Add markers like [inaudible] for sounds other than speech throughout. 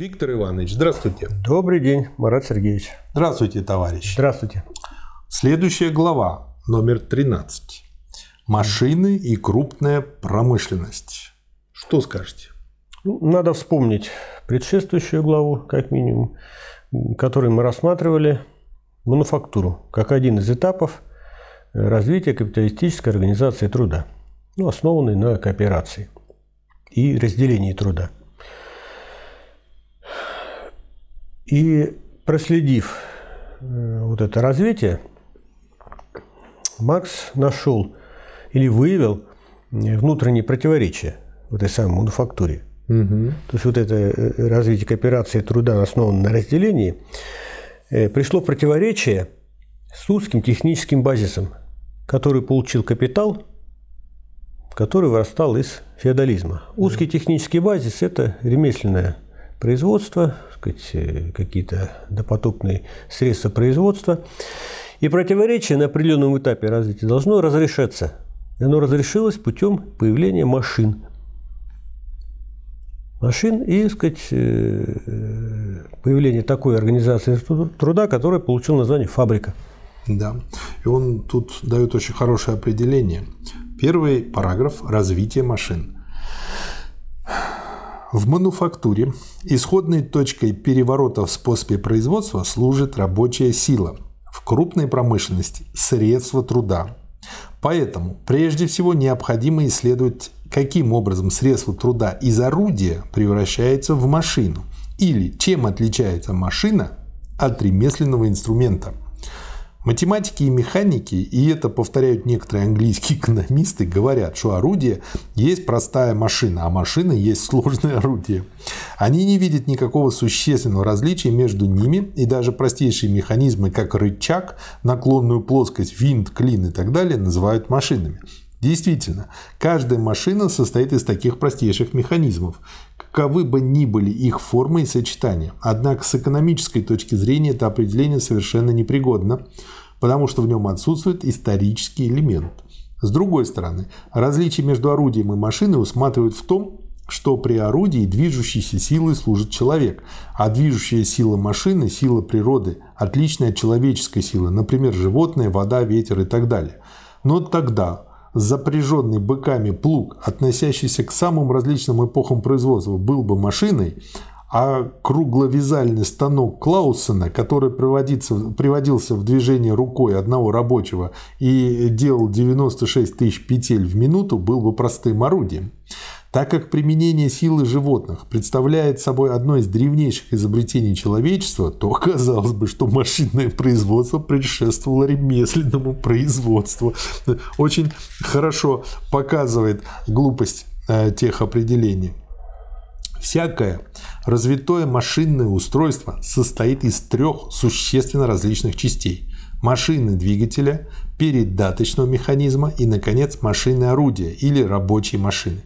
Виктор Иванович, здравствуйте. Добрый день, Марат Сергеевич. Здравствуйте, товарищ. Здравствуйте. Следующая глава, номер 13. Машины и крупная промышленность. Что скажете? Ну, надо вспомнить предшествующую главу, как минимум, которой мы рассматривали мануфактуру как один из этапов развития капиталистической организации труда, ну, основанной на кооперации и разделении труда – И проследив э, вот это развитие, Макс нашел или выявил внутренние противоречия в этой самой мануфактуре. Угу. То есть вот это э, развитие кооперации труда, основанное на разделении, э, пришло противоречие с узким техническим базисом, который получил капитал, который вырастал из феодализма. Узкий технический базис – это ремесленное производства, сказать, э, какие-то допотопные средства производства. И противоречие на определенном этапе развития должно разрешаться. И оно разрешилось путем появления машин. Машин и, сказать, э, появление такой организации труда, которая получила название «фабрика». Да, и он тут дает очень хорошее определение. Первый параграф – развитие машин – в мануфактуре исходной точкой переворота в способе производства служит рабочая сила. В крупной промышленности – средства труда. Поэтому прежде всего необходимо исследовать, каким образом средство труда из орудия превращается в машину или чем отличается машина от ремесленного инструмента – Математики и механики, и это повторяют некоторые английские экономисты, говорят, что орудие есть простая машина, а машина есть сложное орудие. Они не видят никакого существенного различия между ними, и даже простейшие механизмы, как рычаг, наклонную плоскость, винт, клин и так далее, называют машинами. Действительно, каждая машина состоит из таких простейших механизмов, каковы бы ни были их формы и сочетания. Однако с экономической точки зрения это определение совершенно непригодно, потому что в нем отсутствует исторический элемент. С другой стороны, различие между орудием и машиной усматривает в том, что при орудии движущейся силой служит человек, а движущая сила машины – сила природы, отличная от человеческой силы, например, животное, вода, ветер и так далее. Но тогда запряженный быками плуг, относящийся к самым различным эпохам производства, был бы машиной, а кругловязальный станок Клаусена, который приводился в движение рукой одного рабочего и делал 96 тысяч петель в минуту, был бы простым орудием. Так как применение силы животных представляет собой одно из древнейших изобретений человечества, то казалось бы, что машинное производство предшествовало ремесленному производству. Очень хорошо показывает глупость э, тех определений. Всякое развитое машинное устройство состоит из трех существенно различных частей – машины двигателя, передаточного механизма и, наконец, машины орудия или рабочей машины.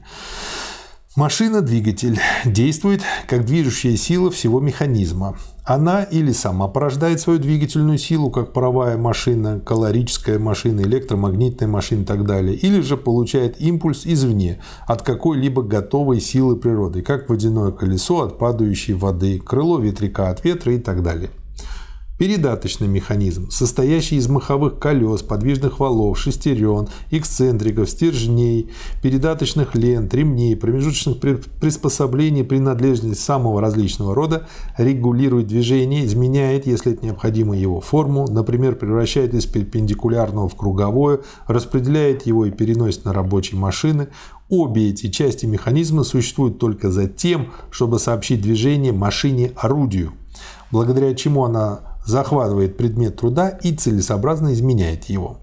Машина-двигатель действует как движущая сила всего механизма. Она или сама порождает свою двигательную силу, как паровая машина, калорическая машина, электромагнитная машина и так далее, или же получает импульс извне, от какой-либо готовой силы природы, как водяное колесо от падающей воды, крыло ветряка от ветра и так далее. Передаточный механизм, состоящий из маховых колес, подвижных валов, шестерен, эксцентриков, стержней, передаточных лент, ремней, промежуточных приспособлений, принадлежности самого различного рода, регулирует движение, изменяет, если это необходимо, его форму, например, превращает из перпендикулярного в круговое, распределяет его и переносит на рабочие машины. Обе эти части механизма существуют только за тем, чтобы сообщить движение машине-орудию, благодаря чему она захватывает предмет труда и целесообразно изменяет его.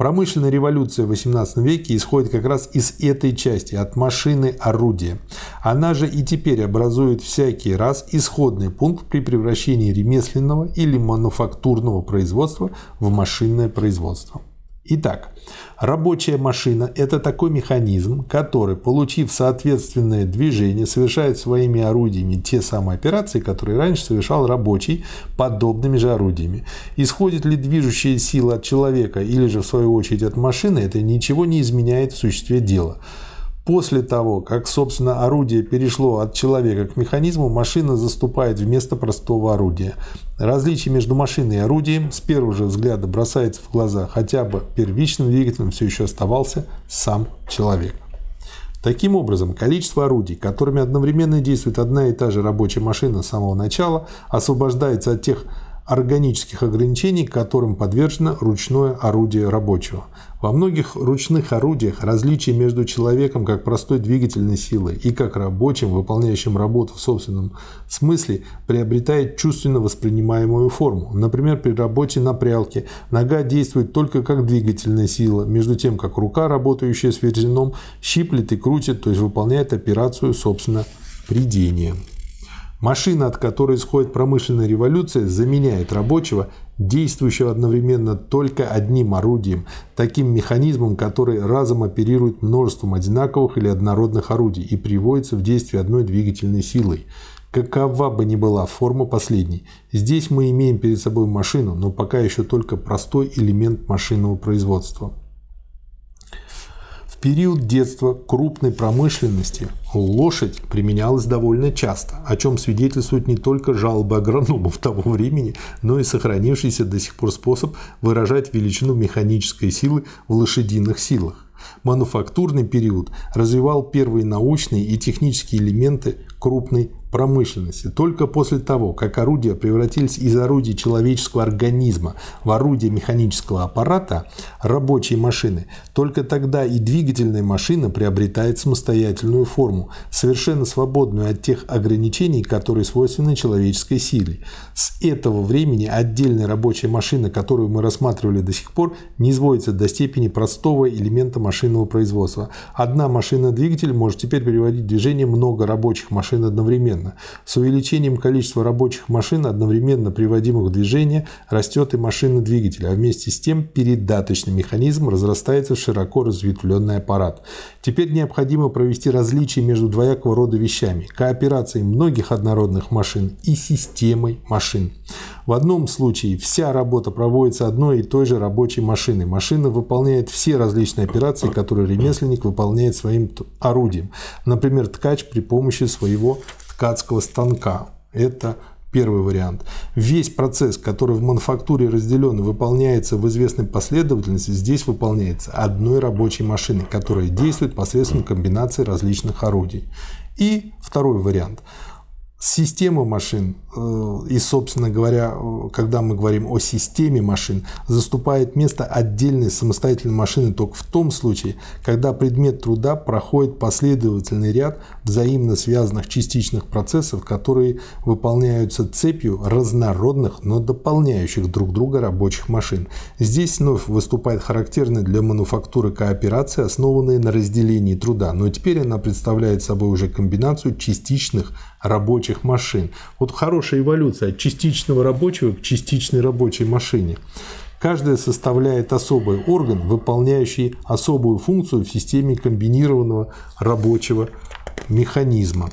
Промышленная революция в XVIII веке исходит как раз из этой части, от машины орудия. Она же и теперь образует всякий раз исходный пункт при превращении ремесленного или мануфактурного производства в машинное производство. Итак, рабочая машина – это такой механизм, который, получив соответственное движение, совершает своими орудиями те самые операции, которые раньше совершал рабочий подобными же орудиями. Исходит ли движущая сила от человека или же в свою очередь от машины, это ничего не изменяет в существе дела. После того, как, собственно, орудие перешло от человека к механизму, машина заступает вместо простого орудия. Различие между машиной и орудием с первого же взгляда бросается в глаза, хотя бы первичным двигателем все еще оставался сам человек. Таким образом, количество орудий, которыми одновременно действует одна и та же рабочая машина с самого начала, освобождается от тех органических ограничений, которым подвержено ручное орудие рабочего. Во многих ручных орудиях различие между человеком как простой двигательной силой и как рабочим, выполняющим работу в собственном смысле, приобретает чувственно воспринимаемую форму. Например, при работе на прялке нога действует только как двигательная сила, между тем как рука, работающая с верзеном, щиплет и крутит, то есть выполняет операцию, собственно, придения. Машина, от которой исходит промышленная революция, заменяет рабочего, действующего одновременно только одним орудием, таким механизмом, который разом оперирует множеством одинаковых или однородных орудий и приводится в действие одной двигательной силой. Какова бы ни была форма последней, здесь мы имеем перед собой машину, но пока еще только простой элемент машинного производства период детства крупной промышленности лошадь применялась довольно часто, о чем свидетельствуют не только жалобы агрономов того времени, но и сохранившийся до сих пор способ выражать величину механической силы в лошадиных силах. Мануфактурный период развивал первые научные и технические элементы крупной промышленности. Только после того, как орудия превратились из орудий человеческого организма в орудие механического аппарата, рабочие машины, только тогда и двигательная машина приобретает самостоятельную форму, совершенно свободную от тех ограничений, которые свойственны человеческой силе. С этого времени отдельная рабочая машина, которую мы рассматривали до сих пор, не изводится до степени простого элемента машинного производства. Одна машина-двигатель может теперь переводить в движение много рабочих машин одновременно одновременно. С увеличением количества рабочих машин, одновременно приводимых в движение, растет и машина двигателя, а вместе с тем передаточный механизм разрастается в широко разветвленный аппарат. Теперь необходимо провести различие между двоякого рода вещами – кооперацией многих однородных машин и системой машин. В одном случае вся работа проводится одной и той же рабочей машиной. Машина выполняет все различные операции, которые ремесленник выполняет своим орудием. Например, ткач при помощи своего ткацкого станка. Это первый вариант. Весь процесс, который в мануфактуре разделен и выполняется в известной последовательности, здесь выполняется одной рабочей машиной, которая действует посредством комбинации различных орудий. И второй вариант – Система машин и, собственно говоря, когда мы говорим о системе машин, заступает место отдельной самостоятельной машины только в том случае, когда предмет труда проходит последовательный ряд взаимно связанных частичных процессов, которые выполняются цепью разнородных, но дополняющих друг друга рабочих машин. Здесь вновь выступает характерная для мануфактуры кооперация, основанная на разделении труда, но теперь она представляет собой уже комбинацию частичных рабочих машин. Вот хорошая эволюция от частичного рабочего к частичной рабочей машине. Каждая составляет особый орган, выполняющий особую функцию в системе комбинированного рабочего механизма.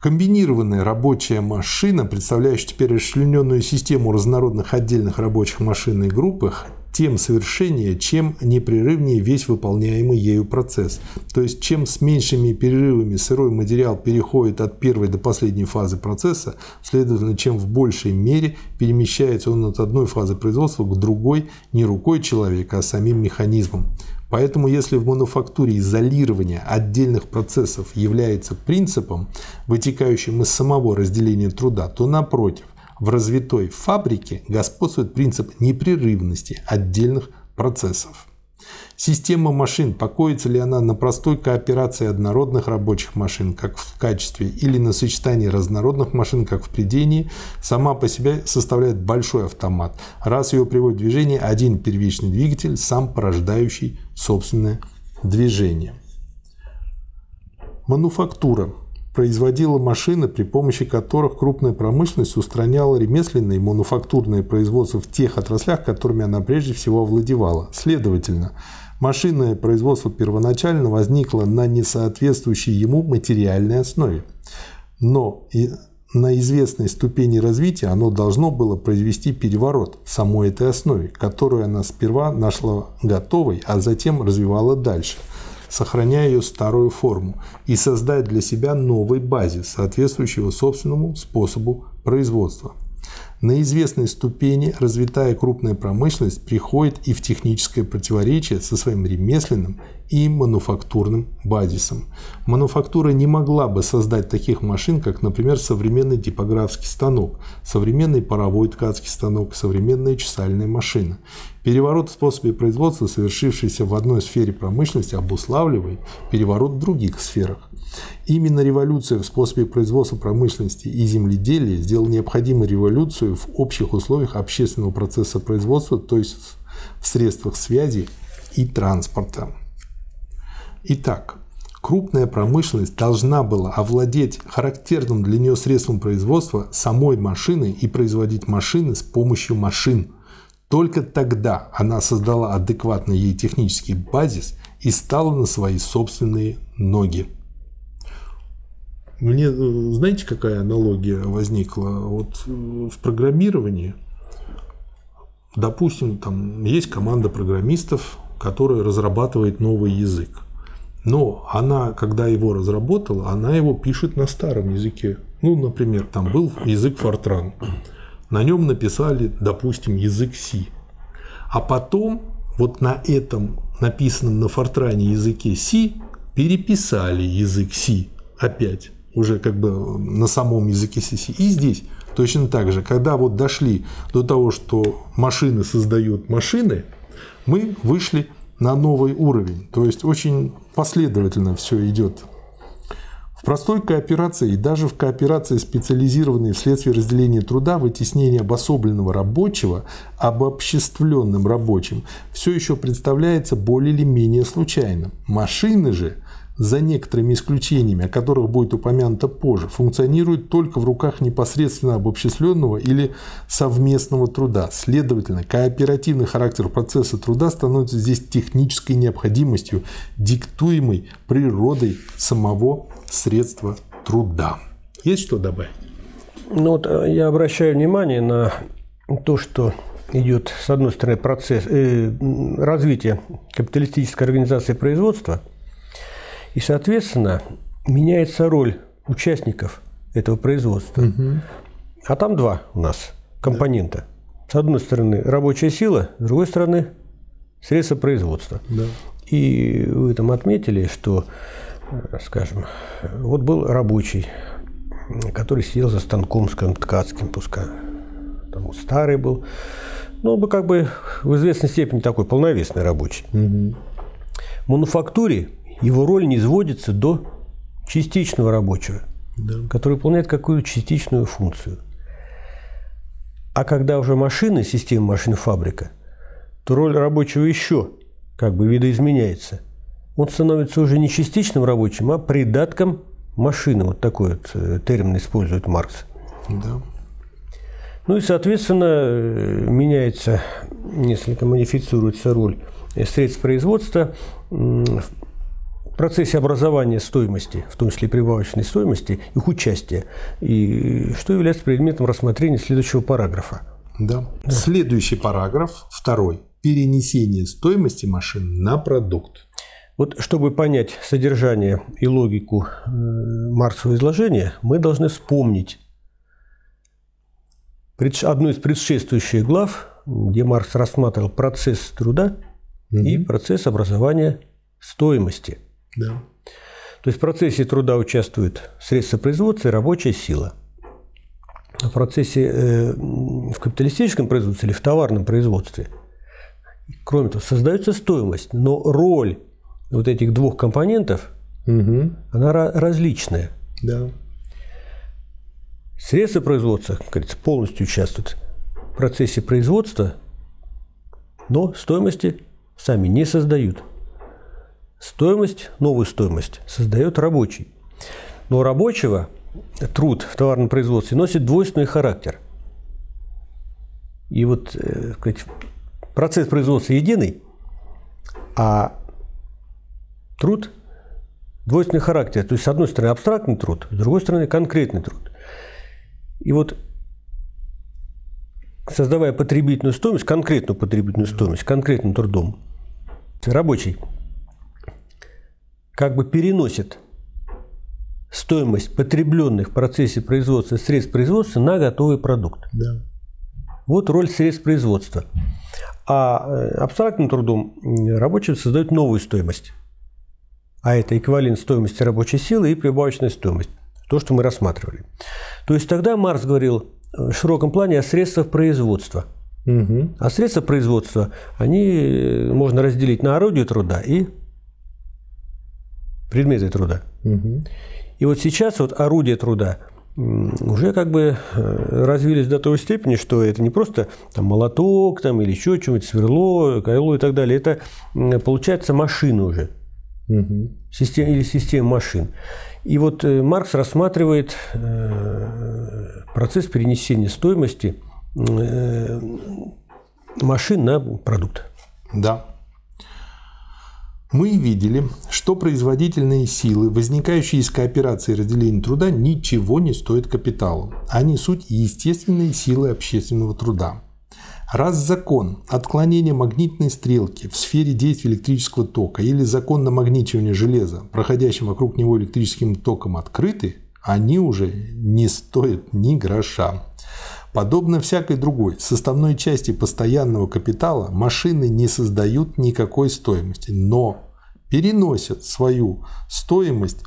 Комбинированная рабочая машина, представляющая теперь расчлененную систему разнородных отдельных рабочих машин и группах, тем совершеннее, чем непрерывнее весь выполняемый ею процесс. То есть, чем с меньшими перерывами сырой материал переходит от первой до последней фазы процесса, следовательно, чем в большей мере перемещается он от одной фазы производства к другой не рукой человека, а самим механизмом. Поэтому если в мануфактуре изолирование отдельных процессов является принципом, вытекающим из самого разделения труда, то напротив, в развитой фабрике господствует принцип непрерывности отдельных процессов. Система машин, покоится ли она на простой кооперации однородных рабочих машин, как в качестве, или на сочетании разнородных машин, как в придении, сама по себе составляет большой автомат, раз ее приводит в движение один первичный двигатель, сам порождающий собственное движение. Мануфактура производила машины, при помощи которых крупная промышленность устраняла ремесленное и мануфактурное производство в тех отраслях, которыми она прежде всего овладевала. Следовательно, машинное производство первоначально возникло на несоответствующей ему материальной основе. Но и на известной ступени развития оно должно было произвести переворот в самой этой основе, которую она сперва нашла готовой, а затем развивала дальше – сохраняя ее старую форму, и создать для себя новый базис, соответствующий его собственному способу производства. На известной ступени развитая крупная промышленность приходит и в техническое противоречие со своим ремесленным и мануфактурным базисом. Мануфактура не могла бы создать таких машин, как, например, современный типографский станок, современный паровой ткацкий станок, современная чесальная машина. Переворот в способе производства, совершившийся в одной сфере промышленности, обуславливает переворот в других сферах. Именно революция в способе производства промышленности и земледелия сделала необходимую революцию в общих условиях общественного процесса производства, то есть в средствах связи и транспорта. Итак, крупная промышленность должна была овладеть характерным для нее средством производства самой машины и производить машины с помощью машин. Только тогда она создала адекватный ей технический базис и стала на свои собственные ноги. Мне, э, знаете, какая аналогия возникла? Вот э, в программировании, допустим, там есть команда программистов, которая разрабатывает новый язык. Но она, когда его разработала, она его пишет на старом языке. Ну, например, там был язык Fortran. На нем написали, допустим, язык C. А потом вот на этом написанном на Фортране языке C переписали язык C опять уже как бы на самом языке CC. И здесь точно так же, когда вот дошли до того, что машины создают машины, мы вышли на новый уровень. То есть очень последовательно все идет. В простой кооперации и даже в кооперации, специализированной вследствие разделения труда, вытеснение обособленного рабочего обобществленным рабочим, все еще представляется более или менее случайным. Машины же за некоторыми исключениями, о которых будет упомянуто позже, функционирует только в руках непосредственно обобщисленного или совместного труда. Следовательно, кооперативный характер процесса труда становится здесь технической необходимостью, диктуемой природой самого средства труда. Есть что добавить? Ну вот э, я обращаю внимание на то, что идет, с одной стороны, процесс э, развития капиталистической организации производства – и, соответственно, меняется роль участников этого производства. Угу. А там два у нас компонента. Да. С одной стороны рабочая сила, с другой стороны средства производства. Да. И вы там отметили, что, скажем, вот был рабочий, который сидел за станком, скажем, ткацким, пускай. Там старый был. Ну, бы как бы в известной степени такой полновесный рабочий. Угу. В мануфактуре его роль не сводится до частичного рабочего, да. который выполняет какую-то частичную функцию. А когда уже машины, система машин-фабрика, то роль рабочего еще как бы видоизменяется. Он становится уже не частичным рабочим, а придатком машины. Вот такой вот э, термин использует Маркс. Да. Ну и, соответственно, э, меняется, несколько модифицируется роль средств производства в процессе образования стоимости, в том числе прибавочной стоимости, их участия, и что является предметом рассмотрения следующего параграфа. Да. да. Следующий параграф, второй. Перенесение стоимости машин на продукт. Вот чтобы понять содержание и логику э, Марксового изложения, мы должны вспомнить одну из предшествующих глав, где Маркс рассматривал процесс труда угу. и процесс образования стоимости – да. То есть в процессе труда участвуют средства производства и рабочая сила. В процессе э, в капиталистическом производстве или в товарном производстве, кроме того, создается стоимость, но роль вот этих двух компонентов, угу. она различная. Да. Средства производства, как говорится, полностью участвуют в процессе производства, но стоимости сами не создают. Стоимость, новую стоимость создает рабочий. Но у рабочего труд в товарном производстве носит двойственный характер. И вот э, сказать, процесс производства единый, а труд двойственный характер. То есть, с одной стороны, абстрактный труд, с другой стороны, конкретный труд. И вот создавая потребительную стоимость, конкретную потребительную стоимость, конкретным трудом, рабочий как бы переносит стоимость потребленных в процессе производства средств производства на готовый продукт. Да. Вот роль средств производства. А э, абстрактным трудом рабочие создают новую стоимость. А это эквивалент стоимости рабочей силы и прибавочная стоимость. То, что мы рассматривали. То есть тогда Маркс говорил в широком плане о средствах производства. Угу. А средства производства, они э, можно разделить на орудие труда и предметы труда. Угу. И вот сейчас вот орудие труда уже как бы э, развились до той степени, что это не просто там, молоток там, или еще что-нибудь, сверло, кайло и так далее. Это получается машина уже. Угу. Система, или система машин. И вот э, Маркс рассматривает э, процесс перенесения стоимости машин на продукт. Да. Мы видели, что производительные силы, возникающие из кооперации и разделения труда, ничего не стоят капиталу. Они суть естественные силы общественного труда. Раз закон отклонения магнитной стрелки в сфере действия электрического тока или закон намагничивания железа, проходящим вокруг него электрическим током, открыты, они уже не стоят ни гроша. Подобно всякой другой составной части постоянного капитала, машины не создают никакой стоимости, но переносят свою стоимость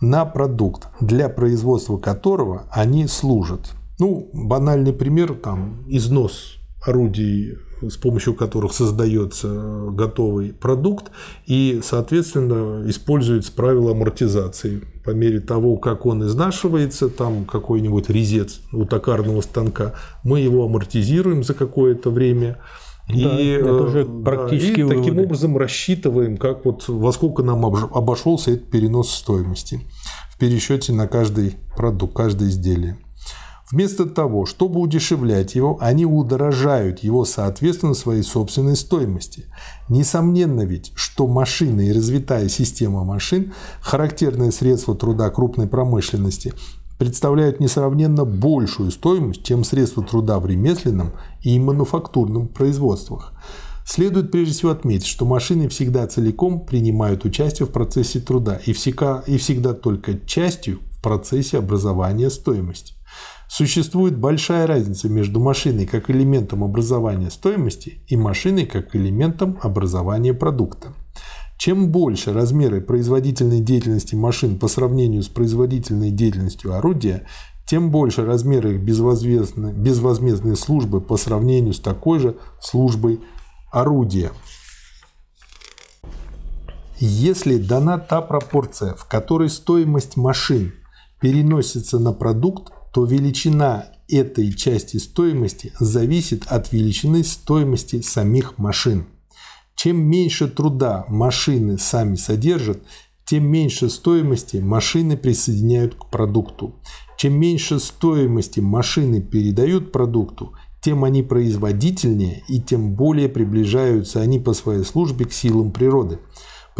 на продукт, для производства которого они служат. Ну, банальный пример, там, износ орудий, с помощью которых создается готовый продукт, и, соответственно, используется правило амортизации. По мере того, как он изнашивается, там какой-нибудь резец у токарного станка, мы его амортизируем за какое-то время, и, да, это уже практически да, и таким образом рассчитываем, как вот во сколько нам обошелся этот перенос стоимости в пересчете на каждый продукт, каждое изделие. Вместо того, чтобы удешевлять его, они удорожают его соответственно своей собственной стоимости. Несомненно ведь, что машины и развитая система машин – характерное средство труда крупной промышленности – представляют несравненно большую стоимость, чем средства труда в ремесленном и мануфактурном производствах. Следует прежде всего отметить, что машины всегда целиком принимают участие в процессе труда и всегда, и всегда только частью в процессе образования стоимости. Существует большая разница между машиной как элементом образования стоимости и машиной как элементом образования продукта. Чем больше размеры производительной деятельности машин по сравнению с производительной деятельностью орудия, тем больше размеры их безвозмездной, безвозмездной службы по сравнению с такой же службой орудия. Если дана та пропорция, в которой стоимость машин переносится на продукт, то величина этой части стоимости зависит от величины стоимости самих машин. Чем меньше труда машины сами содержат, тем меньше стоимости машины присоединяют к продукту. Чем меньше стоимости машины передают продукту, тем они производительнее и тем более приближаются они по своей службе к силам природы.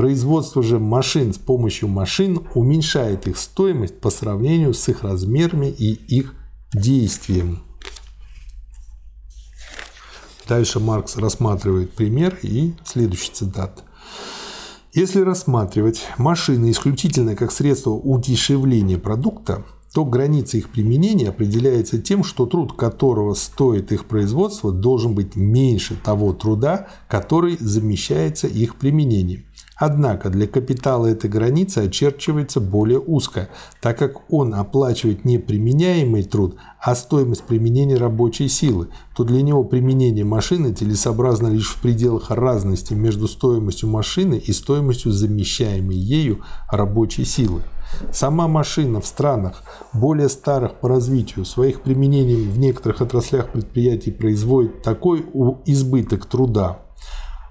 Производство же машин с помощью машин уменьшает их стоимость по сравнению с их размерами и их действием. Дальше Маркс рассматривает пример и следующий цитат. Если рассматривать машины исключительно как средство удешевления продукта, то граница их применения определяется тем, что труд которого стоит их производство, должен быть меньше того труда, который замещается их применением. Однако для капитала эта граница очерчивается более узко, так как он оплачивает не применяемый труд, а стоимость применения рабочей силы, то для него применение машины целесообразно лишь в пределах разности между стоимостью машины и стоимостью замещаемой ею рабочей силы. Сама машина в странах, более старых по развитию, своих применений в некоторых отраслях предприятий производит такой избыток труда,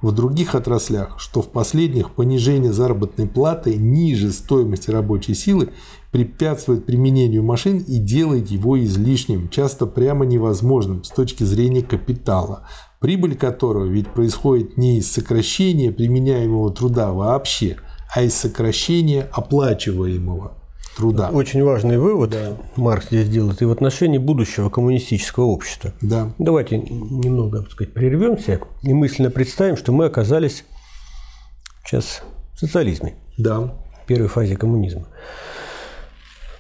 в других отраслях, что в последних понижение заработной платы ниже стоимости рабочей силы препятствует применению машин и делает его излишним, часто прямо невозможным с точки зрения капитала, прибыль которого ведь происходит не из сокращения применяемого труда вообще, а из сокращения оплачиваемого труда. Очень важный вывод да. Маркс здесь делает и в отношении будущего коммунистического общества. Да. Давайте немного так сказать, прервемся и мысленно представим, что мы оказались сейчас в социализме. Да. В первой фазе коммунизма.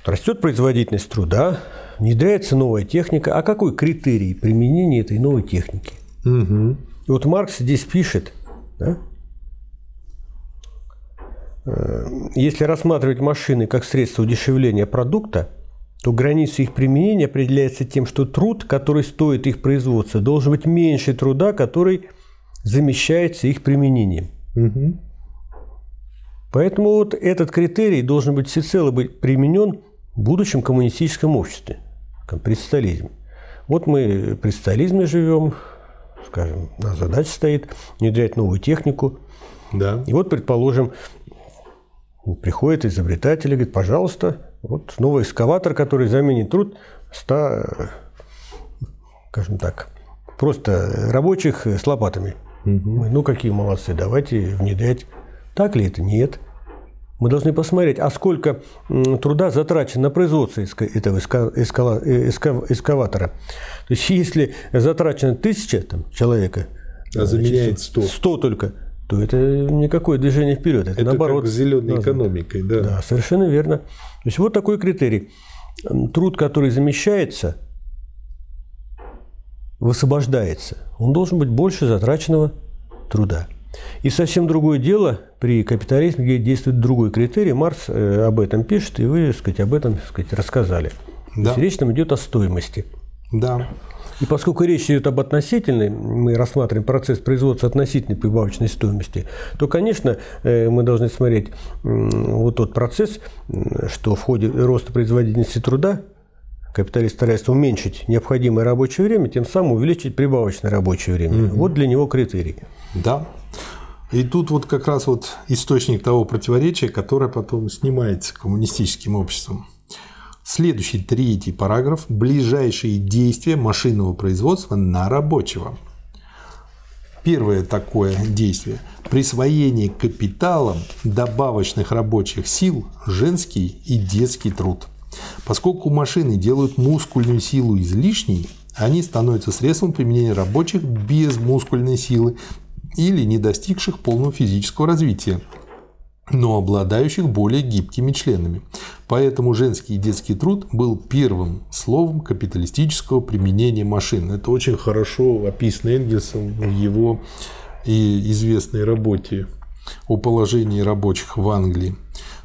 Растет производительность труда, внедряется новая техника. А какой критерий применения этой новой техники? Угу. И вот Маркс здесь пишет, да? Э, если рассматривать машины как средство удешевления продукта, то граница их применения определяется тем, что труд, который стоит их производства, должен быть меньше труда, который замещается их применением. Угу. Поэтому вот этот критерий должен быть всецело быть применен в будущем коммунистическом обществе, при социализме. Вот мы при социализме живем, скажем, на задача стоит внедрять новую технику. Да. И вот, предположим, приходит изобретатель и говорит, пожалуйста, вот новый экскаватор, который заменит труд 100, скажем так, просто рабочих с лопатами. Угу. ну какие молодцы, давайте внедрять. Так ли это? Нет. Мы должны посмотреть, а сколько труда затрачено на производство этого эскаватора. То есть, если затрачено тысяча там, человека, а заменяет 100. 100 только, то это никакое движение вперед. Это, это наоборот. как с зеленой назад. экономикой, да. Да, совершенно верно. То есть вот такой критерий. Труд, который замещается, высвобождается. Он должен быть больше затраченного труда. И совсем другое дело при капитализме, где действует другой критерий. Марс э, об этом пишет, и вы, так сказать, об этом так сказать, рассказали. Да. речь там идет о стоимости. Да. И поскольку речь идет об относительной, мы рассматриваем процесс производства относительной прибавочной стоимости, то, конечно, э, мы должны смотреть вот тот процесс, что в ходе роста производительности труда капиталист старается уменьшить необходимое рабочее время, тем самым увеличить прибавочное рабочее время. Угу. Вот для него критерий. Да. И тут вот как раз вот источник того противоречия, которое потом снимается коммунистическим обществом. Следующий, третий параграф. Ближайшие действия машинного производства на рабочего. Первое такое действие – присвоение капиталом добавочных рабочих сил женский и детский труд. Поскольку машины делают мускульную силу излишней, они становятся средством применения рабочих без мускульной силы или не достигших полного физического развития – но обладающих более гибкими членами. Поэтому женский и детский труд был первым словом капиталистического применения машин. Это очень хорошо описано Энгельсом в его и известной работе о положении рабочих в Англии.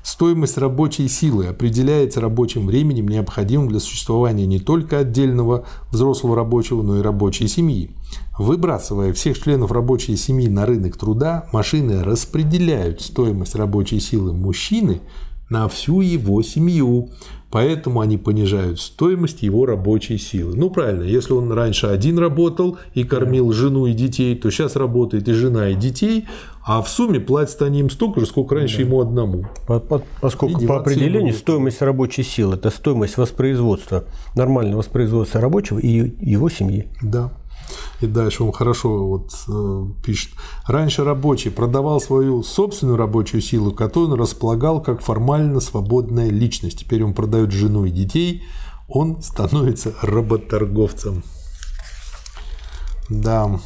Стоимость рабочей силы определяется рабочим временем, необходимым для существования не только отдельного взрослого рабочего, но и рабочей семьи. Выбрасывая всех членов рабочей семьи на рынок труда, машины распределяют стоимость рабочей силы мужчины на всю его семью, поэтому они понижают стоимость его рабочей силы. Ну правильно, если он раньше один работал и кормил жену и детей, то сейчас работает и жена, и детей, а в сумме платят они им столько же, сколько раньше да. ему одному. По, по, поскольку по определению стоимость рабочей силы – это стоимость воспроизводства, нормального воспроизводства рабочего и его семьи. Да. И дальше он хорошо вот, э, пишет. Раньше рабочий продавал свою собственную рабочую силу, которую он располагал как формально свободная личность. Теперь он продает жену и детей, он становится работорговцем. Да.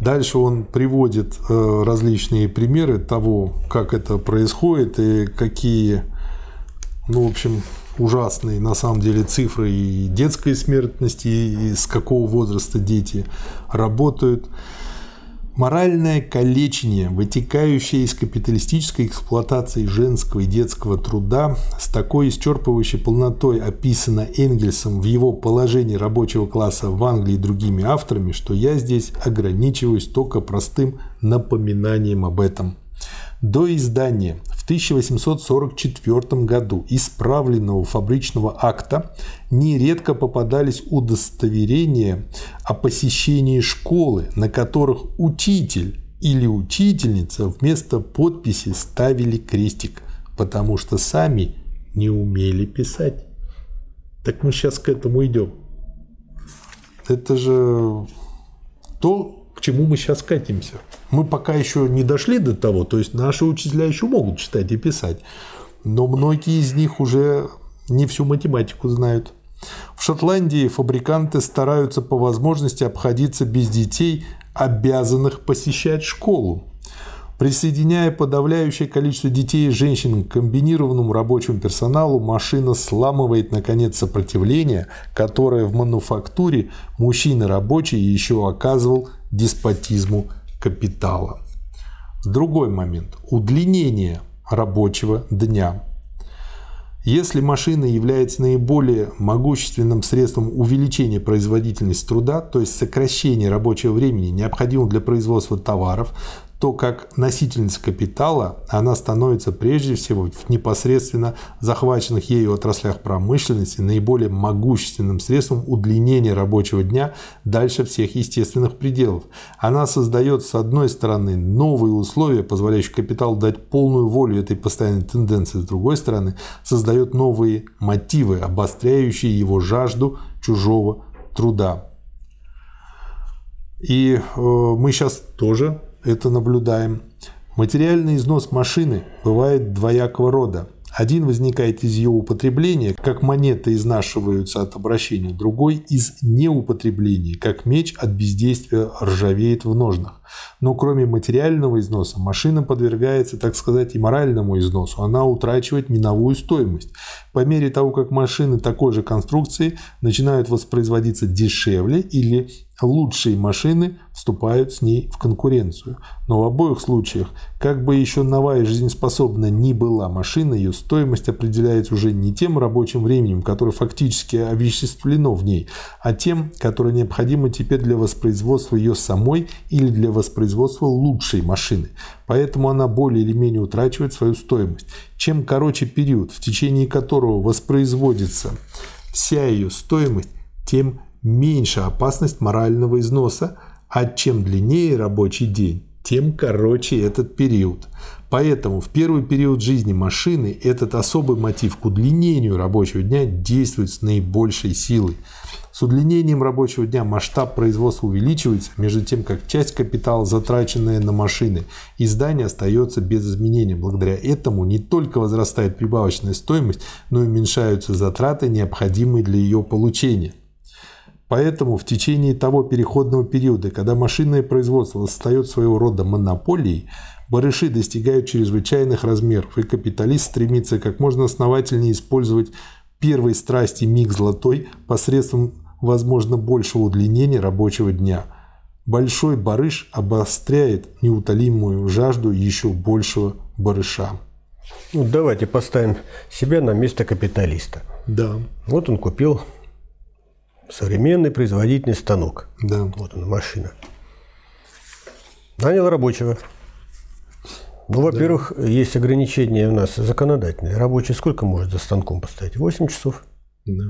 Дальше он приводит э, различные примеры того, как это происходит и какие, ну, в общем, ужасные на самом деле цифры и детской смертности, и с какого возраста дети работают. Моральное калечение, вытекающее из капиталистической эксплуатации женского и детского труда, с такой исчерпывающей полнотой описано Энгельсом в его положении рабочего класса в Англии и другими авторами, что я здесь ограничиваюсь только простым напоминанием об этом. До издания в 1844 году исправленного фабричного акта нередко попадались удостоверения о посещении школы, на которых учитель или учительница вместо подписи ставили крестик, потому что сами не умели писать. Так мы сейчас к этому идем. Это же то, чему мы сейчас катимся. Мы пока еще не дошли до того, то есть наши учителя еще могут читать и писать, но многие из них уже не всю математику знают. В Шотландии фабриканты стараются по возможности обходиться без детей, обязанных посещать школу. Присоединяя подавляющее количество детей и женщин к комбинированному рабочему персоналу, машина сламывает, наконец, сопротивление, которое в мануфактуре мужчина рабочий еще оказывал деспотизму капитала. Другой момент – удлинение рабочего дня. Если машина является наиболее могущественным средством увеличения производительности труда, то есть сокращения рабочего времени, необходимого для производства товаров, то как носительница капитала она становится прежде всего в непосредственно захваченных ею отраслях промышленности наиболее могущественным средством удлинения рабочего дня дальше всех естественных пределов. Она создает, с одной стороны, новые условия, позволяющие капиталу дать полную волю этой постоянной тенденции, с другой стороны, создает новые мотивы, обостряющие его жажду чужого труда. И э, мы сейчас тоже это наблюдаем. Материальный износ машины бывает двоякого рода. Один возникает из ее употребления, как монеты изнашиваются от обращения, другой из неупотребления, как меч от бездействия ржавеет в ножнах. Но кроме материального износа, машина подвергается, так сказать, и моральному износу. Она утрачивает миновую стоимость. По мере того, как машины такой же конструкции начинают воспроизводиться дешевле или лучшие машины вступают с ней в конкуренцию. Но в обоих случаях, как бы еще новая жизнеспособная ни была машина, ее стоимость определяется уже не тем рабочим временем, которое фактически овеществлено в ней, а тем, которое необходимо теперь для воспроизводства ее самой или для воспроизводства лучшей машины. Поэтому она более или менее утрачивает свою стоимость. Чем короче период, в течение которого воспроизводится вся ее стоимость, тем меньше опасность морального износа, а чем длиннее рабочий день, тем короче этот период. Поэтому в первый период жизни машины этот особый мотив к удлинению рабочего дня действует с наибольшей силой. С удлинением рабочего дня масштаб производства увеличивается, между тем как часть капитала, затраченная на машины и здания, остается без изменения. Благодаря этому не только возрастает прибавочная стоимость, но и уменьшаются затраты, необходимые для ее получения. Поэтому в течение того переходного периода, когда машинное производство остается своего рода монополией, барыши достигают чрезвычайных размеров, и капиталист стремится как можно основательнее использовать первой страсти миг золотой посредством, возможно, большего удлинения рабочего дня. Большой барыш обостряет неутолимую жажду еще большего барыша. Ну, давайте поставим себя на место капиталиста. Да. Вот он купил современный производительный станок. Да. Вот она, машина. Нанял рабочего. Ну, во-первых, да. есть ограничения у нас законодательные. Рабочий сколько может за станком поставить? 8 часов. Да.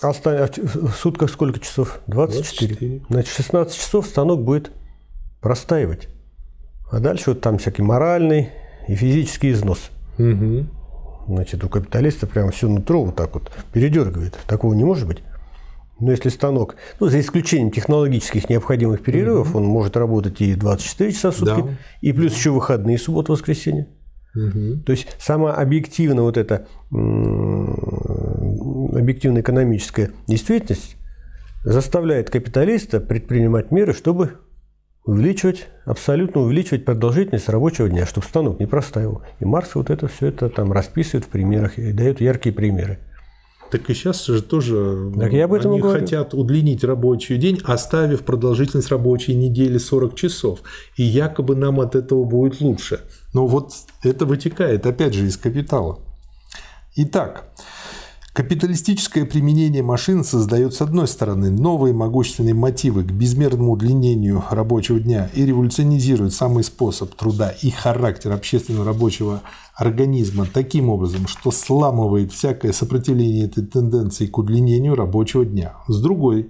А в сутках сколько часов? 24. 24. Значит, 16 часов станок будет простаивать. А дальше вот там всякий моральный и физический износ. Угу. Значит, у капиталиста прямо все нутро вот так вот передергивает. Такого не может быть. Но если станок, ну, за исключением технологических необходимых перерывов, угу. он может работать и 24 часа в сутки, да. и плюс еще выходные, суббота, воскресенье. Угу. То есть сама объективно вот эта объективная экономическая действительность заставляет капиталиста предпринимать меры, чтобы увеличивать, абсолютно увеличивать продолжительность рабочего дня, чтобы станок не простаивал. И Маркс вот это все это там расписывает в примерах и дает яркие примеры. Так и сейчас же тоже так я об этом они говорю. хотят удлинить рабочий день, оставив продолжительность рабочей недели 40 часов. И якобы нам от этого будет лучше. Но вот это вытекает, опять же, из капитала. Итак, Капиталистическое применение машин создает, с одной стороны, новые могущественные мотивы к безмерному удлинению рабочего дня и революционизирует самый способ труда и характер общественного рабочего организма таким образом, что сламывает всякое сопротивление этой тенденции к удлинению рабочего дня. С другой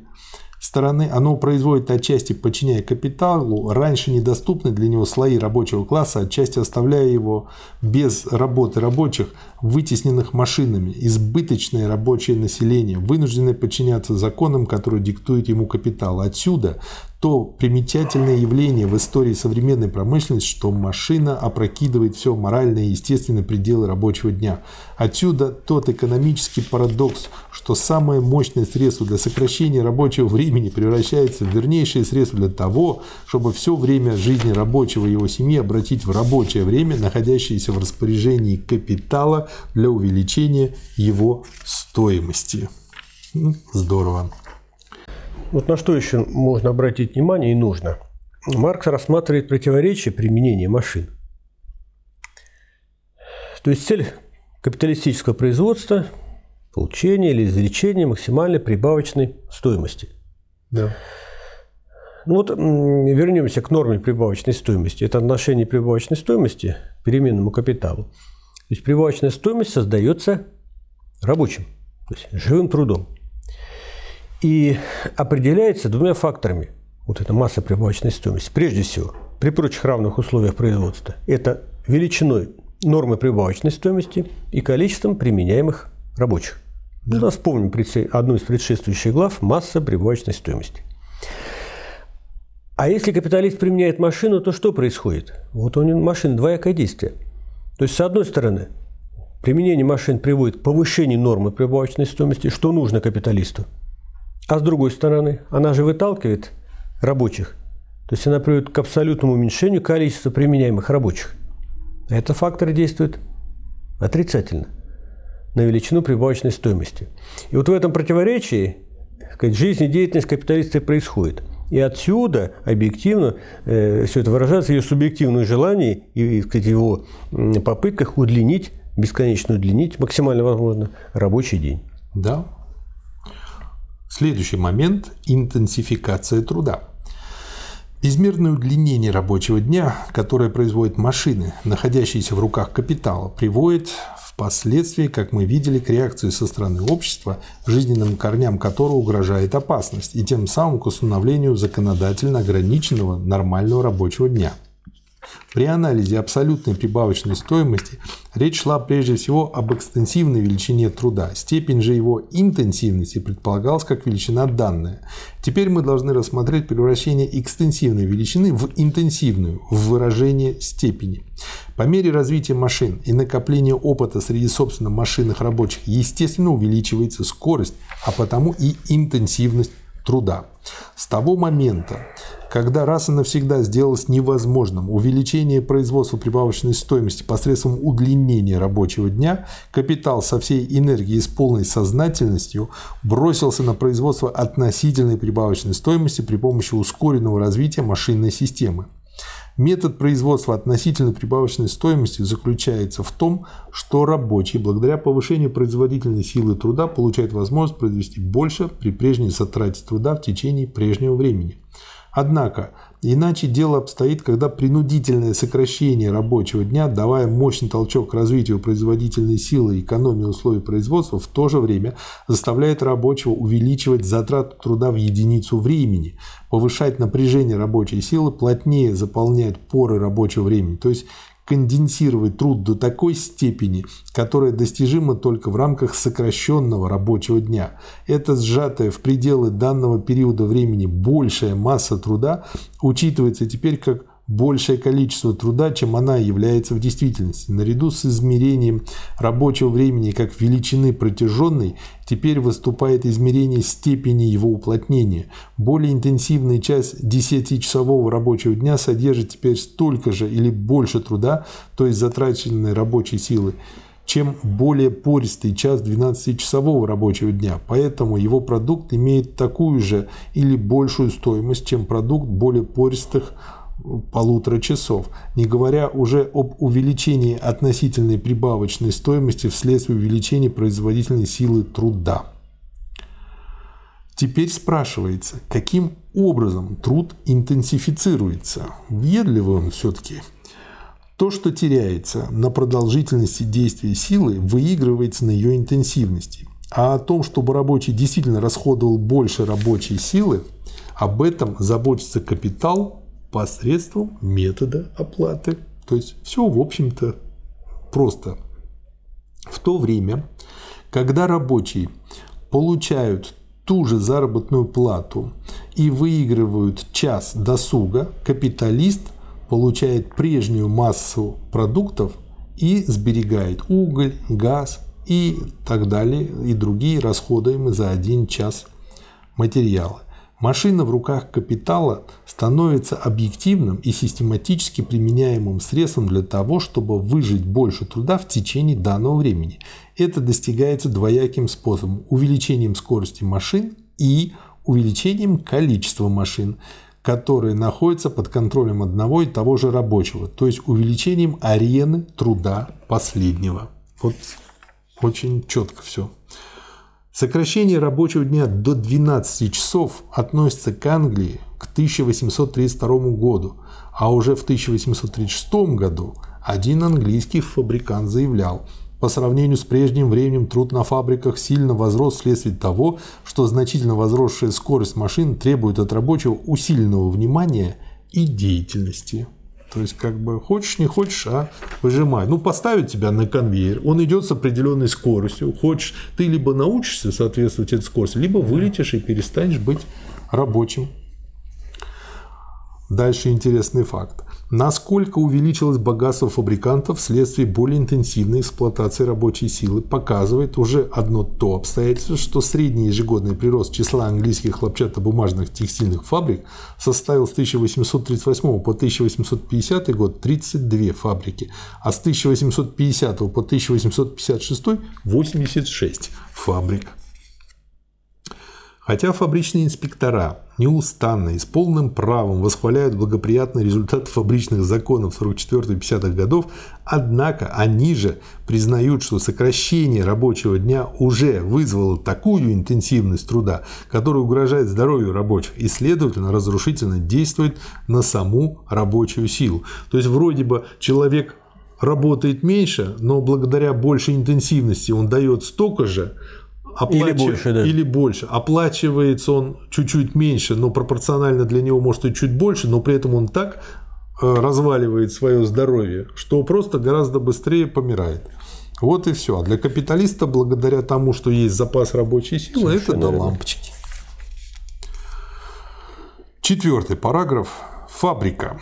стороны, оно производит отчасти, подчиняя капиталу, раньше недоступные для него слои рабочего класса, отчасти оставляя его без работы рабочих, вытесненных машинами, избыточное рабочее население, вынужденное подчиняться законам, которые диктует ему капитал. Отсюда то примечательное явление в истории современной промышленности, что машина опрокидывает все моральные и естественные пределы рабочего дня. Отсюда тот экономический парадокс, что самое мощное средство для сокращения рабочего времени превращается в вернейшее средство для того, чтобы все время жизни рабочего и его семьи обратить в рабочее время, находящееся в распоряжении капитала для увеличения его стоимости. Здорово. Вот на что еще можно обратить внимание и нужно. Маркс рассматривает противоречие применения машин. То есть цель капиталистического производства – получение или извлечение максимальной прибавочной стоимости. Да. Ну вот вернемся к норме прибавочной стоимости. Это отношение прибавочной стоимости к переменному капиталу. То есть прибавочная стоимость создается рабочим, то есть живым трудом и определяется двумя факторами. Вот эта масса прибавочной стоимости. Прежде всего, при прочих равных условиях производства, это величиной нормы прибавочной стоимости и количеством применяемых рабочих. Да. Ну, вспомним одну из предшествующих глав «Масса прибавочной стоимости». А если капиталист применяет машину, то что происходит? Вот у него машина двоякое действие. То есть, с одной стороны, применение машин приводит к повышению нормы прибавочной стоимости, что нужно капиталисту – а с другой стороны, она же выталкивает рабочих. То есть она приводит к абсолютному уменьшению количества применяемых рабочих. Это факторы действуют отрицательно на величину прибавочной стоимости. И вот в этом противоречии сказать, жизнь и деятельность капиталиста происходит. И отсюда объективно э, все это выражается в ее субъективных желаниях и сказать, его попытках удлинить, бесконечно удлинить, максимально возможно, рабочий день. Да, Следующий момент – интенсификация труда. Безмерное удлинение рабочего дня, которое производят машины, находящиеся в руках капитала, приводит впоследствии, как мы видели, к реакции со стороны общества, жизненным корням которого угрожает опасность, и тем самым к установлению законодательно ограниченного нормального рабочего дня – при анализе абсолютной прибавочной стоимости речь шла прежде всего об экстенсивной величине труда. Степень же его интенсивности предполагалась как величина данная. Теперь мы должны рассмотреть превращение экстенсивной величины в интенсивную, в выражение степени. По мере развития машин и накопления опыта среди собственно машинных рабочих, естественно, увеличивается скорость, а потому и интенсивность труда. С того момента, когда раз и навсегда сделалось невозможным увеличение производства прибавочной стоимости посредством удлинения рабочего дня, капитал со всей энергией и с полной сознательностью бросился на производство относительной прибавочной стоимости при помощи ускоренного развития машинной системы. Метод производства относительной прибавочной стоимости заключается в том, что рабочий, благодаря повышению производительной силы труда, получает возможность произвести больше при прежней затрате труда в течение прежнего времени. Однако, иначе дело обстоит, когда принудительное сокращение рабочего дня, давая мощный толчок развитию производительной силы и экономии условий производства, в то же время заставляет рабочего увеличивать затрату труда в единицу времени, повышать напряжение рабочей силы, плотнее заполнять поры рабочего времени. То есть конденсировать труд до такой степени, которая достижима только в рамках сокращенного рабочего дня. Эта сжатая в пределы данного периода времени большая масса труда учитывается теперь как большее количество труда, чем она является в действительности. Наряду с измерением рабочего времени как величины протяженной, теперь выступает измерение степени его уплотнения. Более интенсивный час 10-часового рабочего дня содержит теперь столько же или больше труда, то есть затраченной рабочей силы, чем более пористый час 12-часового рабочего дня. Поэтому его продукт имеет такую же или большую стоимость, чем продукт более пористых полутора часов, не говоря уже об увеличении относительной прибавочной стоимости вследствие увеличения производительной силы труда. Теперь спрашивается, каким образом труд интенсифицируется? Въедливый он все-таки. То, что теряется на продолжительности действия силы, выигрывается на ее интенсивности. А о том, чтобы рабочий действительно расходовал больше рабочей силы, об этом заботится капитал посредством метода оплаты. То есть все, в общем-то, просто. В то время, когда рабочие получают ту же заработную плату и выигрывают час досуга, капиталист получает прежнюю массу продуктов и сберегает уголь, газ и так далее, и другие расходуемые за один час материала. Машина в руках капитала становится объективным и систематически применяемым средством для того, чтобы выжить больше труда в течение данного времени. Это достигается двояким способом – увеличением скорости машин и увеличением количества машин, которые находятся под контролем одного и того же рабочего, то есть увеличением арены труда последнего. Вот очень четко все. Сокращение рабочего дня до 12 часов относится к Англии к 1832 году, а уже в 1836 году один английский фабрикант заявлял, по сравнению с прежним временем труд на фабриках сильно возрос вследствие того, что значительно возросшая скорость машин требует от рабочего усиленного внимания и деятельности. То есть, как бы, хочешь, не хочешь, а выжимай. Ну, поставить тебя на конвейер, он идет с определенной скоростью. Хочешь, ты либо научишься соответствовать этой скорости, либо вылетишь и перестанешь быть рабочим. Дальше интересный факт. Насколько увеличилось богатство фабрикантов вследствие более интенсивной эксплуатации рабочей силы, показывает уже одно то обстоятельство, что средний ежегодный прирост числа английских хлопчатобумажных текстильных фабрик составил с 1838 по 1850 год 32 фабрики, а с 1850 по 1856 86 фабрик. Хотя фабричные инспектора неустанно и с полным правом восхваляют благоприятный результат фабричных законов 44-50-х годов, однако они же признают, что сокращение рабочего дня уже вызвало такую интенсивность труда, которая угрожает здоровью рабочих и, следовательно, разрушительно действует на саму рабочую силу. То есть, вроде бы человек работает меньше, но благодаря большей интенсивности он дает столько же, Оплач... Или больше, да. Или больше. Оплачивается он чуть-чуть меньше, но пропорционально для него может и чуть больше, но при этом он так э, разваливает свое здоровье, что просто гораздо быстрее помирает. Вот и все. А для капиталиста, благодаря тому, что есть запас рабочей силы, Совершенно это до лампочки. Четвертый параграф. Фабрика.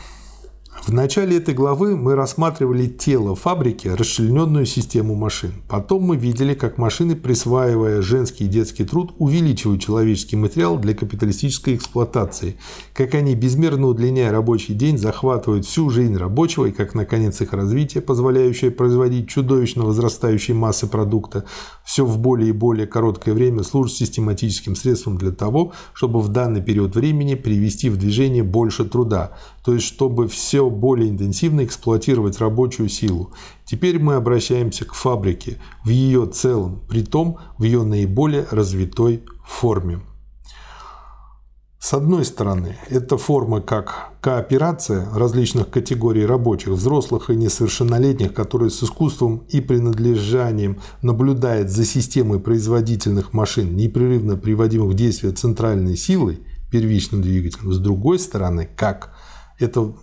В начале этой главы мы рассматривали тело фабрики, расчлененную систему машин. Потом мы видели, как машины, присваивая женский и детский труд, увеличивают человеческий материал для капиталистической эксплуатации, как они, безмерно удлиняя рабочий день, захватывают всю жизнь рабочего и как, наконец, их развитие, позволяющее производить чудовищно возрастающие массы продукта, все в более и более короткое время служит систематическим средством для того, чтобы в данный период времени привести в движение больше труда, то есть чтобы все более интенсивно эксплуатировать рабочую силу. Теперь мы обращаемся к фабрике в ее целом, при том в ее наиболее развитой форме. С одной стороны, это форма как кооперация различных категорий рабочих, взрослых и несовершеннолетних, которые с искусством и принадлежанием наблюдают за системой производительных машин, непрерывно приводимых в действие центральной силой, первичным двигателем. С другой стороны, как это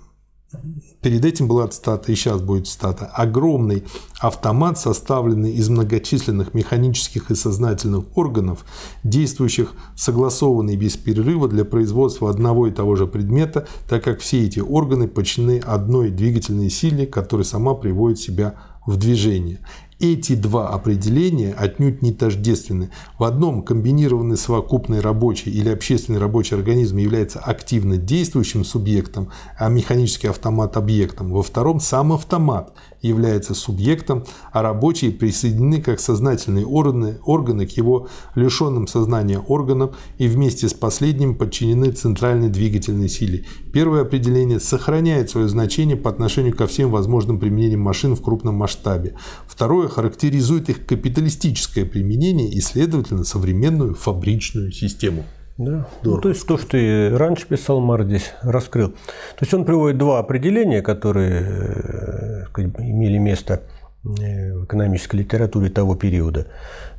Перед этим была цитата, и сейчас будет цитата. Огромный автомат, составленный из многочисленных механических и сознательных органов, действующих согласованно и без перерыва для производства одного и того же предмета, так как все эти органы подчинены одной двигательной силе, которая сама приводит себя в движение. Эти два определения отнюдь не тождественны. В одном комбинированный совокупный рабочий или общественный рабочий организм является активно действующим субъектом, а механический автомат – объектом. Во втором сам автомат является субъектом, а рабочие присоединены как сознательные органы, органы к его лишенным сознания органам и вместе с последним подчинены центральной двигательной силе. Первое определение сохраняет свое значение по отношению ко всем возможным применениям машин в крупном масштабе. Второе характеризует их капиталистическое применение и, следовательно, современную фабричную систему. Да. Ну, то есть то, что и раньше писал Мар здесь раскрыл. То есть он приводит два определения, которые э, имели место э, в экономической литературе того периода.